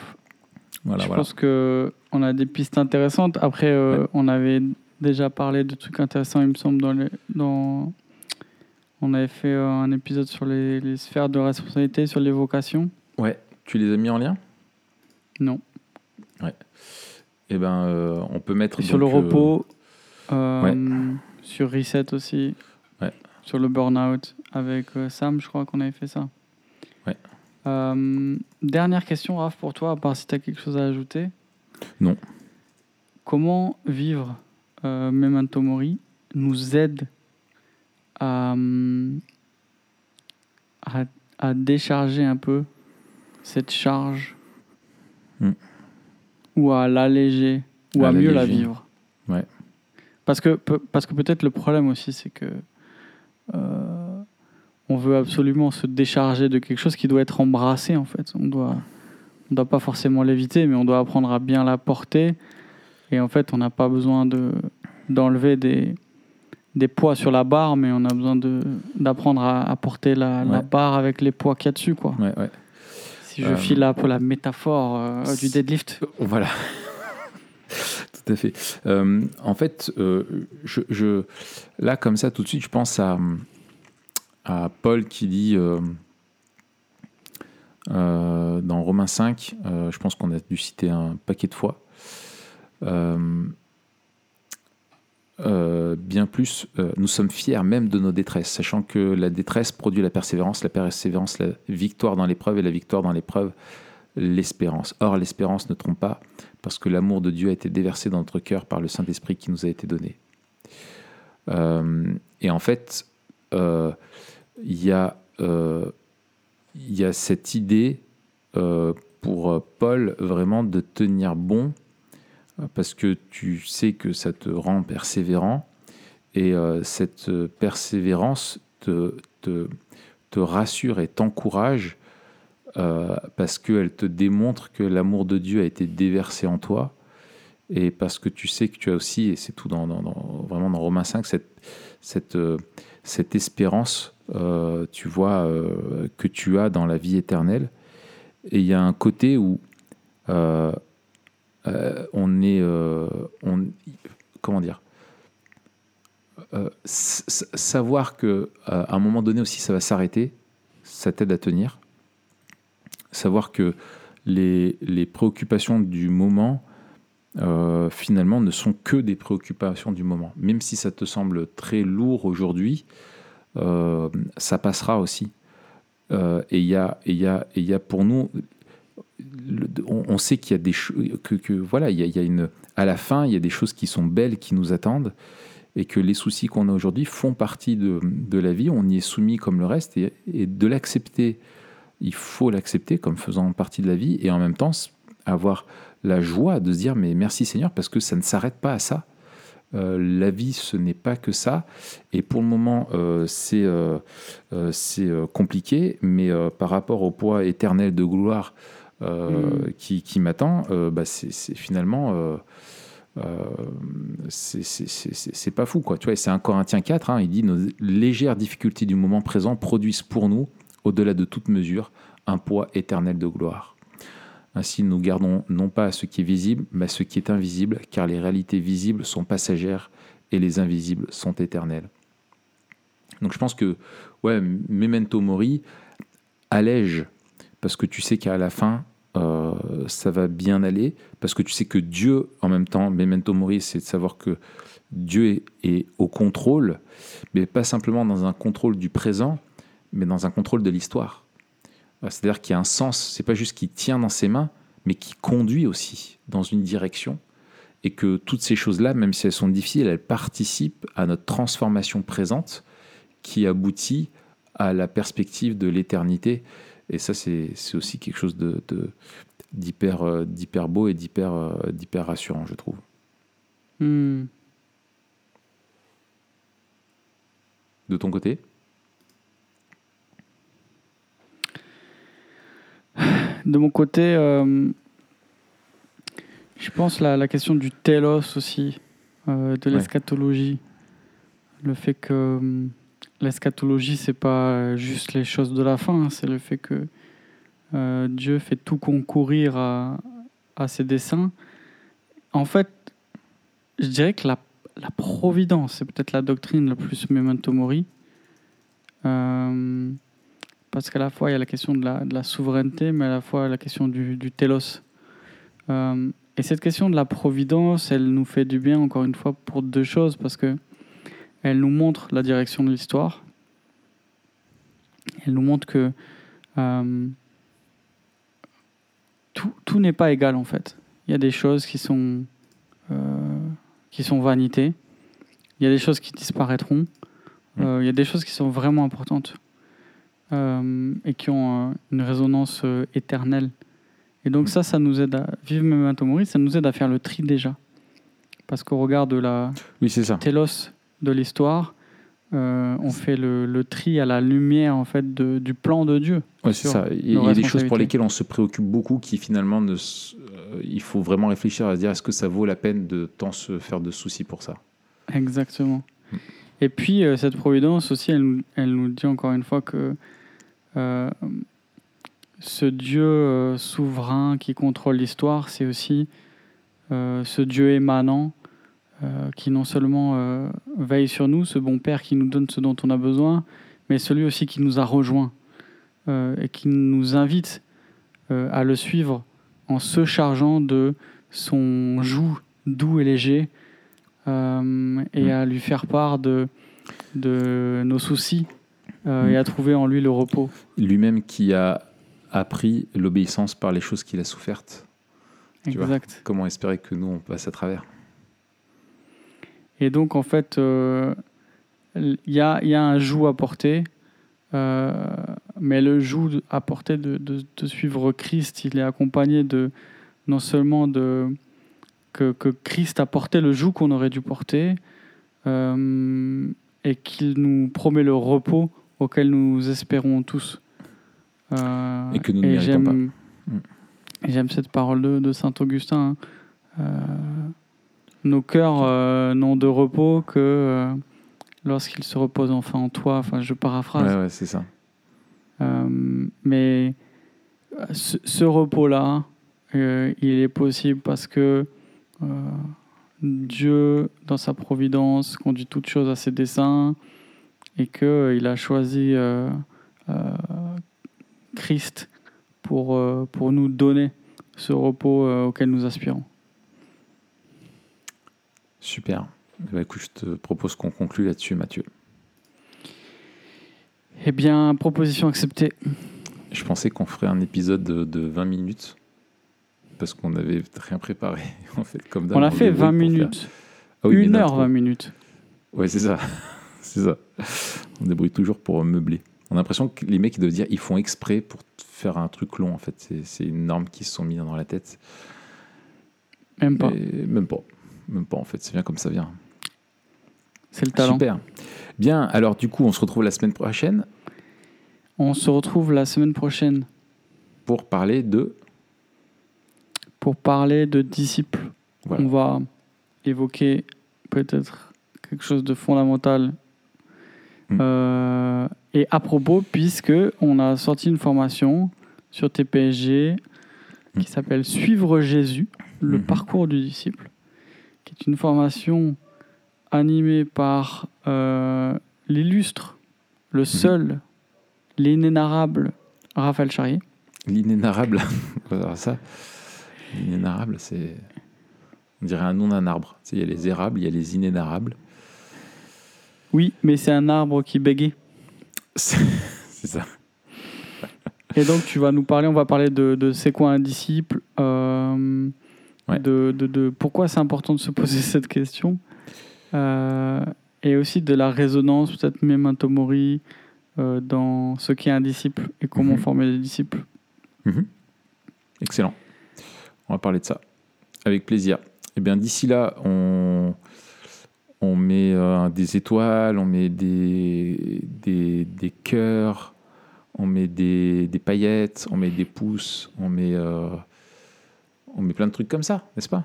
je pense que on a des pistes intéressantes. Après, euh, on avait déjà parlé de trucs intéressants, il me semble, dans, les, dans... on avait fait euh, un épisode sur les, sphères de responsabilité, sur les vocations. Ouais, tu les as mis en lien? Non. Ouais. Eh ben, euh, on peut mettre. sur le repos, sur Reset aussi, ouais. sur le burn-out avec Sam, je crois qu'on avait fait ça. Euh, dernière question, Raph, pour toi, à part si tu as quelque chose à ajouter. Non. Comment vivre euh, Memento Mori nous aide à, à, décharger un peu cette charge hmm. ou à l'alléger ou à, mieux la vivre ouais. Parce que, parce que peut-être le problème aussi, c'est que euh, on veut absolument se décharger de quelque chose qui doit être embrassé en fait. On doit, on doit pas forcément l'éviter, mais on doit apprendre à bien la porter. Et en fait, on n'a pas besoin de d'enlever des, des poids sur la barre, mais on a besoin d'apprendre à, porter la, barre avec les poids qu'il y a dessus, quoi. Si je euh, file là pour la métaphore euh, du deadlift. Voilà. tout à fait. Euh, en fait, je, je, là, comme ça, tout de suite, je pense à à Paul qui dit euh, euh, dans Romains 5, euh, je pense qu'on a dû citer un paquet de fois, bien plus, nous sommes fiers même de nos détresses, sachant que la détresse produit la persévérance, la persévérance, la victoire dans l'épreuve, et la victoire dans l'épreuve, l'espérance. Or, l'espérance ne trompe pas, parce que l'amour de Dieu a été déversé dans notre cœur par le Saint-Esprit qui nous a été donné. et en fait, il y a, euh, cette idée euh, pour Paul vraiment de tenir bon parce que tu sais que ça te rend persévérant et euh, cette persévérance te, te, te rassure et t'encourage euh, parce qu'elle te démontre que l'amour de Dieu a été déversé en toi et parce que tu sais que tu as aussi, et c'est tout dans, vraiment dans Romains 5, cette, cette, euh, cette espérance, euh, tu vois, que tu as dans la vie éternelle. Et il y a un côté où on est... on, comment dire savoir que un moment donné aussi ça va s'arrêter, ça t'aide à tenir savoir que les, préoccupations du moment, euh, finalement, ne sont que des préoccupations du moment. Même si ça te semble très lourd aujourd'hui, euh, ça passera aussi. Euh, et il y y, y a pour nous, on, sait qu'il y a des que, voilà, il y, a, une, à la fin, il y a des choses qui sont belles qui nous attendent et que les soucis qu'on a aujourd'hui font partie de, la vie, on y est soumis comme le reste, et, de l'accepter il faut l'accepter comme faisant partie de la vie et en même temps avoir la joie de se dire mais merci Seigneur parce que ça ne s'arrête pas à ça. Euh, la vie, ce n'est pas que ça. Et pour le moment, euh, c'est euh, c'est compliqué, mais par rapport au poids éternel de gloire mm. qui, qui m'attend, bah c'est finalement c'est pas fou quoi tu vois c'est un Corinthien 4 hein, il dit nos légères difficultés du moment présent produisent pour nous au-delà de toute mesure, un poids éternel de gloire. Ainsi, nous gardons non pas ce qui est visible, mais ce qui est invisible, car les réalités visibles sont passagères et les invisibles sont éternelles. Donc je pense que ouais, Memento Mori allège, parce que tu sais qu'à la fin, euh, ça va bien aller, parce que tu sais que Dieu, en même temps, Memento Mori, c'est de savoir que Dieu est, au contrôle, mais pas simplement dans un contrôle du présent, mais dans un contrôle de l'histoire. Euh, c'est-à-dire qu'il y a un sens, c'est pas juste qu'il tient dans ses mains, mais qui conduit aussi dans une direction, et que toutes ces choses-là, même si elles sont difficiles, elles participent à notre transformation présente qui aboutit à la perspective de l'éternité. Et ça, c'est aussi quelque chose de, d'hyper, euh, d'hyper beau et d'hyper, euh, d'hyper rassurant, je trouve. Hmm. De ton côté? De mon côté, euh, je pense la, la question du telos aussi, euh, de l'eschatologie. Le fait que l'eschatologie, c'est pas juste les choses de la fin, hein, c'est le fait que Dieu fait tout concourir à, à ses desseins. En fait, je dirais que la, la providence, c'est peut-être la doctrine la plus memento mori. Euh, parce qu'à la fois il y a la question de la, de la, souveraineté, mais à la fois la question du, du télos. Euh, et cette question de la providence, elle nous fait du bien, encore une fois, pour deux choses, parce que elle nous montre la direction de l'histoire. Elle nous montre que euh, tout, tout n'est pas égal, en fait. Il y a des choses qui sont, euh, qui sont vanités. Il y a des choses qui disparaîtront. Euh, il y a des choses qui sont vraiment importantes. Euh, et qui ont une résonance éternelle. Et donc ça, ça nous aide à vivre Memento Mori, ça nous aide à faire le tri déjà. Parce qu'au regard de la oui, ça. télos de l'histoire, on fait le, le, tri à la lumière en fait de, du plan de Dieu. Oui, c'est ça. Il y a des choses pour lesquelles on se préoccupe beaucoup qui finalement, ne, il faut vraiment réfléchir à se dire est-ce que ça vaut la peine de tant se faire de soucis pour ça? Exactement. Mm. Et puis cette providence aussi, elle, elle, nous dit encore une fois que euh, ce Dieu euh, souverain qui contrôle l'histoire, c'est aussi euh, ce Dieu émanant qui non seulement veille sur nous, ce bon Père qui nous donne ce dont on a besoin, mais celui aussi qui nous a rejoints et qui nous invite à le suivre en se chargeant de son joug doux et léger et mm. à lui faire part de, de nos soucis euh, et à trouver en lui le repos. Lui-même qui a appris l'obéissance par les choses qu'il a souffertes. exact. comment espérer que nous, on passe à travers Et donc, en fait, il euh, y, a, y, a, un joug à porter, euh, mais le joug à porter de, de, suivre Christ, il est accompagné de non seulement de que, que Christ a porté le joug qu'on aurait dû porter, et qu'il nous promet le repos auquel nous espérons tous. Euh, Et que nous ne méritons pas. j'aime- et J'aime cette parole de, de Saint Augustin. hein. Nos cœurs euh, n'ont de repos que euh, lorsqu'ils se reposent enfin en toi. Enfin, je paraphrase. Ouais, ouais, c'est ça. Euh, mais ce, ce repos-là, il est possible parce que Dieu, dans sa providence, conduit toutes choses à ses desseins et qu'il a choisi Christ pour, pour nous donner ce repos auquel nous aspirons. Super. Eh ben, écoute, je te propose qu'on conclue là-dessus, Mathieu. Eh bien, proposition acceptée. Je pensais qu'on ferait un épisode de, de 20 minutes parce qu'on n'avait rien préparé. En fait, comme On a fait débrouille 20 pour faire- minutes. Ah oui, mais 1 d'un heure coup. 20 minutes. Ouais, c'est ça. c'est ça. On débrouille toujours pour meubler. On a l'impression que les mecs ils doivent dire ils font exprès pour faire un truc long. En fait, c'est une norme qui se sont mis dans la tête. Même pas. Même pas. Même pas en fait. C'est bien comme ça vient. C'est le talent. Super. Bien. Alors du coup, on se retrouve la semaine prochaine On se retrouve la semaine prochaine pour parler de. pour parler de disciples. Voilà. On va évoquer peut-être quelque chose de fondamental. Mm. Euh, et à propos, puisque on a sorti une formation sur TPSG Mm. qui s'appelle Suivre Jésus, le Mhm. parcours du disciple, qui est une formation animée par euh, l'illustre, Mhm. le seul, l'inénarrable Raphaël Charrier. L'inénarrable. Ça. L'inénarrable, c'est. On dirait un nom d'un arbre. Tu sais, il y a les érables, il y a les inénarrables. Oui, mais c'est un arbre qui bégaye. C'est c'est ça. Et donc, tu vas nous parler, on va parler de, de c'est quoi un disciple, euh, Ouais. de, de, de pourquoi c'est important de se poser cette question, euh, et aussi de la résonance, peut-être memento mori, euh, dans ce qu'est un disciple et comment Mhm. former des disciples. Mhm. Excellent. On va parler de ça. Avec plaisir. Et bien d'ici là, on, on met euh, des étoiles, on met des, des, des cœurs, on met des, des paillettes, on met des pouces, on met, euh, on met plein de trucs comme ça, n'est-ce pas?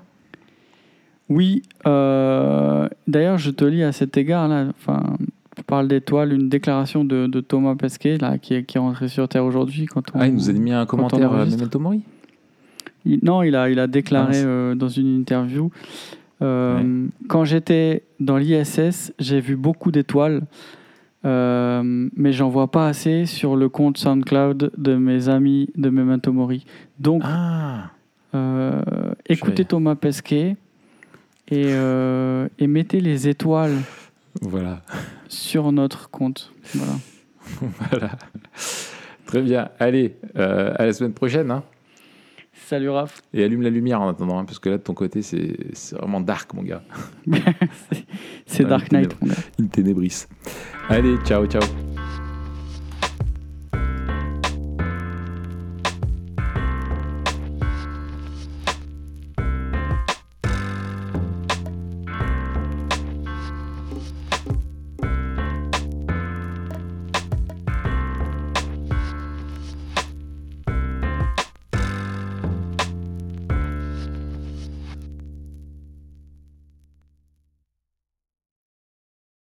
Oui, euh, d'ailleurs, je te lis à cet égard, là, enfin, tu parles d'étoiles, une déclaration de, de Thomas Pesquet, là, qui, est- qui est rentré sur Terre aujourd'hui. Ah, il nous a mis un commentaire euh, enregistre. Memento Mori? Il- non, il a, il a déclaré Mince. euh, dans une interview euh, Quand j'étais dans l'ISS, j'ai vu beaucoup d'étoiles, euh, mais j'en vois pas assez sur le compte SoundCloud de mes amis de Memento Mori. Donc, Ah euh, écoutez vais- Thomas Pesquet et, euh, et mettez les étoiles Voilà. sur notre compte. Voilà. voilà. Très bien. Allez, euh, à la semaine prochaine. hein. Salut Raph. Et allume la lumière en attendant, hein, parce que là, de ton côté, c'est vraiment dark, mon gars. C'est- Dark Knight. In tenebris. Allez, ciao, ciao.